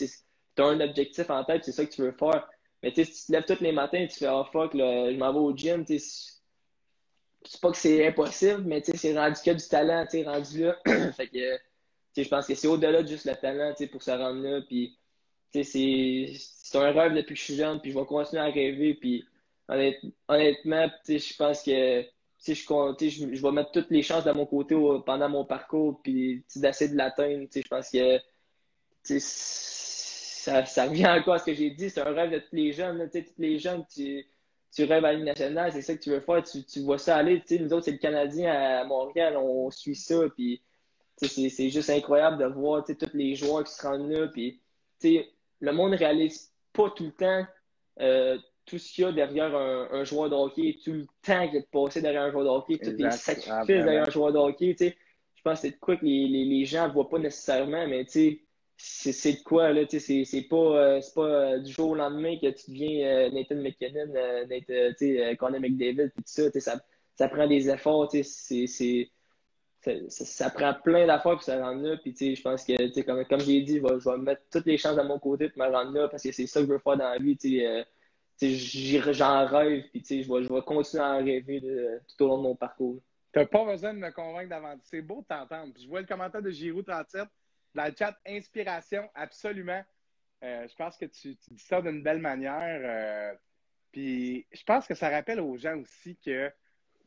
[SPEAKER 2] as un objectif en tête, c'est ça que tu veux faire. Mais tu te lèves tous les matins et tu fais Oh fuck, là, je m'en vais au gym, c'est pas que c'est impossible, mais c'est rendu a du talent, rendu là. fait que je pense que c'est au-delà de juste le talent pour se rendre là. Puis, c'est un rêve depuis que je suis jeune, puis je vais continuer à rêver. Puis, honnêtement, je pense que je, je, je vais mettre toutes les chances de mon côté pendant mon parcours, puis d'essayer de l'atteindre. Je pense que ça, ça revient encore à ce que j'ai dit. C'est un rêve de tous les jeunes. tous les jeunes, tu, tu rêves à la nationale, c'est ça que tu veux faire. Tu, tu vois ça aller. nous autres, c'est le Canadien à Montréal, on suit ça. Puis, c'est juste incroyable de voir tous les joueurs qui se rendent là. Puis, le monde ne réalise pas tout le temps euh, tout ce qu'il y a derrière un, joueur de hockey, tout le temps qu'il a passé derrière un joueur de hockey, tous les sacrifices ah, derrière un joueur de hockey. Je pense que c'est de quoi que les, les, les gens ne voient pas nécessairement, mais c'est de quoi, là, c'est pas, euh, pas euh, du jour au lendemain que tu deviens Nathan McKinnon, Nathan, Conor McDavid, tout ça, ça, ça prend des efforts, c'est ça, prend plein d'affaires pour se rendre là. Puis, je pense que, comme, comme j'ai dit, je vais, mettre toutes les chances de mon côté pour me rendre là parce que c'est ça que je veux faire dans la vie. Euh, j'en rêve, puis je vais, je vais continuer à en rêver tout au long de mon parcours.
[SPEAKER 1] Tu n'as pas besoin de me convaincre davantage. C'est beau de t'entendre. Je vois le commentaire de Giroud37 dans le chat Inspiration, absolument. Euh, je pense que tu, dis ça d'une belle manière. Euh, puis je pense que ça rappelle aux gens aussi que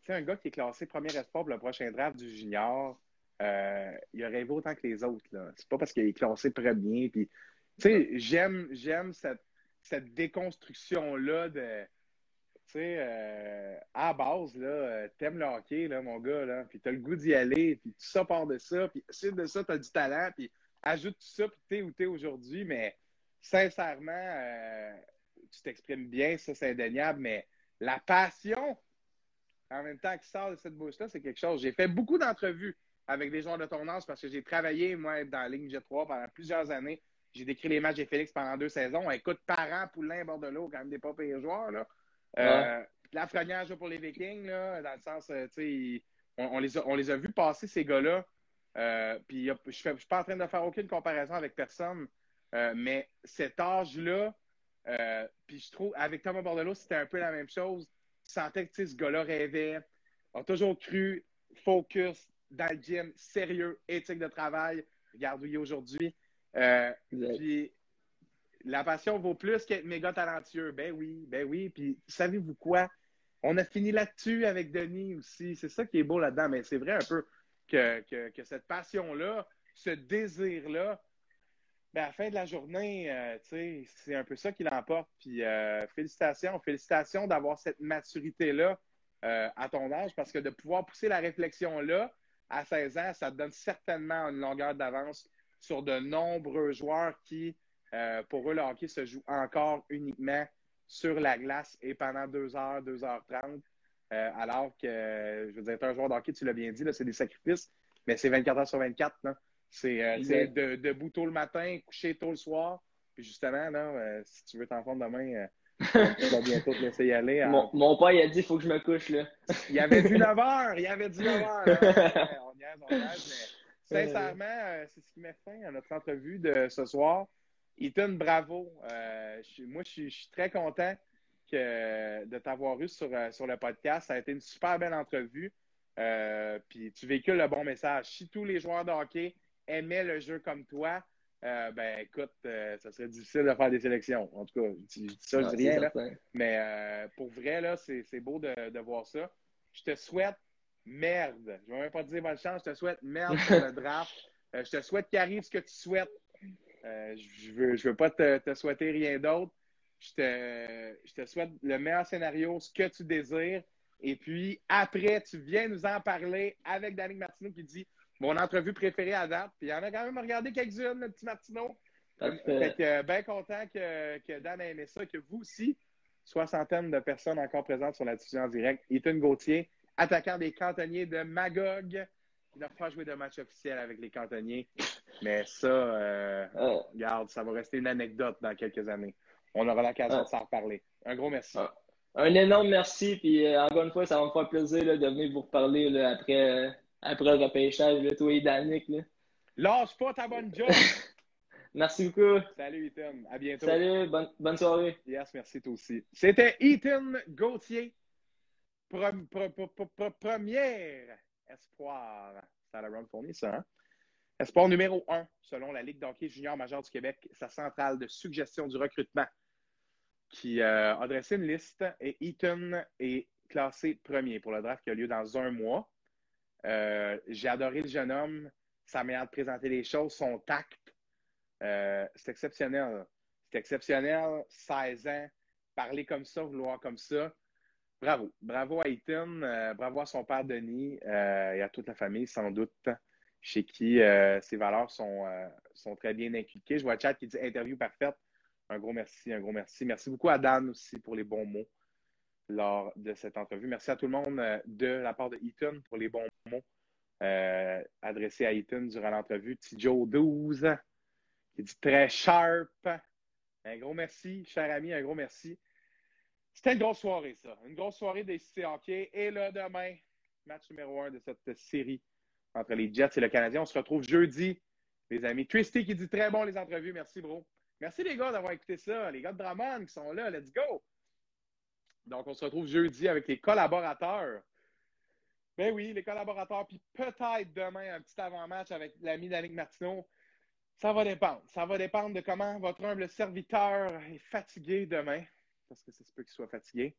[SPEAKER 1] un gars qui est classé premier espoir pour le prochain draft du junior, euh, il a rêvé autant que les autres. C'est pas parce qu'il est classé premier. Puis, j'aime, j'aime cette, cette déconstruction-là de. Tu sais, à base, là, t'aimes le hockey, là, mon gars, là, puis t'as le goût d'y aller, puis tout ça part de ça, puis suite de ça, t'as du talent, puis ajoute tout ça, puis t'es où t'es aujourd'hui, mais sincèrement, tu t'exprimes bien, ça, c'est indéniable, mais la passion, en même temps qui sort de cette bouche-là, c'est quelque chose. J'ai fait beaucoup d'entrevues avec des joueurs de ton âge parce que j'ai travaillé, moi, dans la ligne J3 pendant plusieurs années. J'ai décrit les matchs des Félix pendant deux saisons. Écoute, Parent, Poulain, Bordelot, quand même des pas pires joueurs. Là. Euh, joue pour les Vikings, là, dans le sens, euh, tu sais, on, les a, on les a vus passer, ces gars-là. Euh, puis je ne suis pas en train de faire aucune comparaison avec personne, euh, mais cet âge-là, puis je trouve, avec Thomas Bordelot, c'était un peu la même chose sentais que ce gars-là rêvait, a toujours cru, focus, dans le gym, sérieux, éthique de travail. Regarde où il est aujourd'hui. Euh, puis la passion vaut plus qu'être méga talentueux. Ben oui, ben oui. Puis savez-vous quoi? On a fini là-dessus avec Denis aussi. C'est ça qui est beau là-dedans. Mais c'est vrai un peu que, que, cette passion-là, ce désir-là, ben, à la fin de la journée, euh, c'est un peu ça qui l'emporte. Puis euh, félicitations, félicitations d'avoir cette maturité-là euh, à ton âge, parce que de pouvoir pousser la réflexion-là à 16 ans, ça te donne certainement une longueur d'avance sur de nombreux joueurs qui pour eux, le hockey se joue encore uniquement sur la glace et pendant 2 heures, 2 heures 30. Euh, alors que, je veux dire, un joueur de hockey, tu l'as bien dit, c'est des sacrifices, mais c'est 24 heures sur 24. C'est euh, de, debout tôt le matin, coucher tôt le soir. Puis justement, là, si tu veux t'en fondre demain, tu vas bientôt te laisser y aller.
[SPEAKER 2] Mon, mon, père, il a dit il faut que je me couche. Là.
[SPEAKER 1] il y avait du 9 heures, il y avait du 9 heures. on niaise, on niaise, mais sincèrement, c'est ce qui met fin à notre entrevue de ce soir. Ethan, bravo. Euh, moi, je suis, très content de t'avoir eu sur, euh, sur le podcast. Ça a été une super belle entrevue. Euh, puis tu véhicules le bon message. Si tous les joueurs de hockey aimaient le jeu comme toi, ben écoute, ça serait difficile de faire des sélections. En tout cas, je dis ça, je dis rien. Mais pour vrai, là, c'est beau de, de, voir ça. Je te souhaite merde. Je ne vais même pas te dire bonne chance. Je te souhaite merde pour le draft. je te souhaite qu'il arrive ce que tu souhaites. Euh, je veux, je veux pas te, souhaiter rien d'autre. Je te, je te souhaite le meilleur scénario, ce que tu désires. Et puis, après, tu viens nous en parler avec Danick Martineau qui dit mon entrevue préférée à date. Puis, il y en a quand même regardé quelques-unes, le petit Martineau. Fait que, bien content que, que, Dan ait aimé ça, que vous aussi, soixantaine de personnes encore présentes sur la diffusion en direct. Ethan Gauthier, attaquant des cantonniers de Magog. Il n'a pas joué de match officiel avec les cantonniers. Mais ça, euh, ah. regarde, ça va rester une anecdote dans quelques années. On aura l'occasion ah. de s'en reparler. Un gros merci.
[SPEAKER 2] Ah. Un énorme merci. Puis euh, encore une fois, ça va me faire plaisir de venir vous reparler après, euh, après le repêchage, toi et Danick.
[SPEAKER 1] Lâche pas ta bonne job!
[SPEAKER 2] merci beaucoup.
[SPEAKER 1] Salut Ethan. À bientôt.
[SPEAKER 2] Salut, bonne, bonne soirée.
[SPEAKER 1] Yes, merci toi aussi. C'était Ethan Gauthier. première espoir. Ça a la run fourni, ça, hein? Espoir numéro un, selon la Ligue d'hockey junior majeur du Québec, sa centrale de suggestion du recrutement, qui euh, a dressé une liste et Eaton est classé premier pour le draft qui a lieu dans un mois. Euh, j'ai adoré le jeune homme, sa manière de présenter les choses, son tact. Euh, c'est exceptionnel. C'est exceptionnel, 16 ans, parler comme ça, vouloir comme ça. Bravo. Bravo à Eaton, bravo à son père Denis et à toute la famille, sans doute chez qui euh, ses valeurs sont, euh, sont très bien inculquées. Je vois Chat qui dit interview parfaite. Un gros merci, un gros merci. Merci beaucoup à Dan aussi pour les bons mots lors de cette entrevue. Merci à tout le monde euh, de la part de Eaton pour les bons mots adressés à Eaton durant l'entrevue. Joe 12 qui dit très sharp. Un gros merci, cher ami, un gros merci. C'était une grosse soirée, ça. Une grosse soirée des CC Hockey. Et là, demain, match numéro un de cette série entre les Jets et le Canadien. On se retrouve jeudi, les amis. Tristy qui dit très bon les entrevues. Merci, bro. Merci, les gars, d'avoir écouté ça. Les gars de Drummond qui sont là. Let's go. Donc, on se retrouve jeudi avec les collaborateurs. Ben oui, les collaborateurs. Puis peut-être demain, un petit avant-match avec l'ami Danick Martineau. Ça va dépendre. Ça va dépendre de comment votre humble serviteur est fatigué demain. Parce que c'est ce peu qu'il soit fatigué.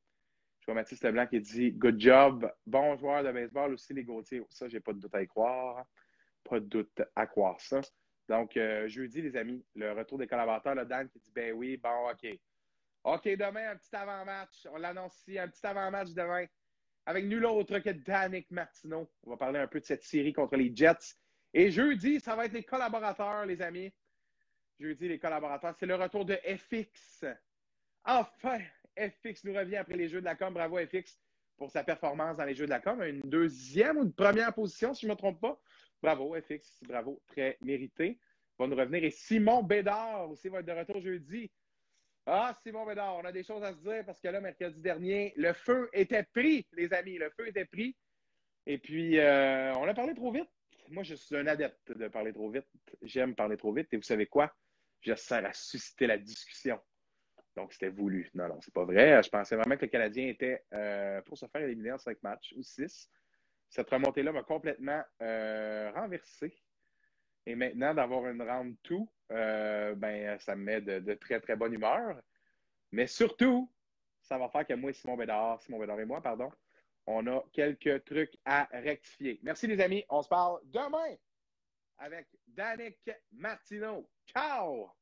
[SPEAKER 1] Je vois Mathis Leblanc qui dit Good job, bon joueur de baseball aussi, les Gauthier. Ça, j'ai pas de doute à y croire. Pas de doute à croire ça. Donc, euh, jeudi, les amis, le retour des collaborateurs, Dan qui dit Ben oui, bon, OK. OK, demain, un petit avant-match. On l'annonce ici, un petit avant-match demain avec nul autre que Danick Martineau. On va parler un peu de cette série contre les Jets. Et jeudi, ça va être les collaborateurs, les amis. Jeudi, les collaborateurs. C'est le retour de FX. Enfin, FX nous revient après les Jeux de la Com. Bravo FX pour sa performance dans les Jeux de la Com. Une deuxième ou une première position, si je ne me trompe pas. Bravo FX, bravo, très mérité. Va nous revenir. Et Simon Bédard aussi va être de retour jeudi. Ah, Simon Bédard, on a des choses à se dire parce que là, mercredi dernier, le feu était pris, les amis. Le feu était pris. Et puis, euh, on a parlé trop vite. Moi, je suis un adepte de parler trop vite. J'aime parler trop vite. Et vous savez quoi? Je sers à susciter la discussion. Donc, c'était voulu. Non, non, c'est pas vrai. Je pensais vraiment que le Canadien était euh, pour se faire éliminer en cinq matchs ou six. Cette remontée-là m'a complètement euh, renversé. Et maintenant, d'avoir une round tout, euh, ben, ça me met de, très, très bonne humeur. Mais surtout, ça va faire que moi et Simon Bédard, Simon Bédard et moi, pardon, on a quelques trucs à rectifier. Merci les amis. On se parle demain avec Danick Martineau. Ciao!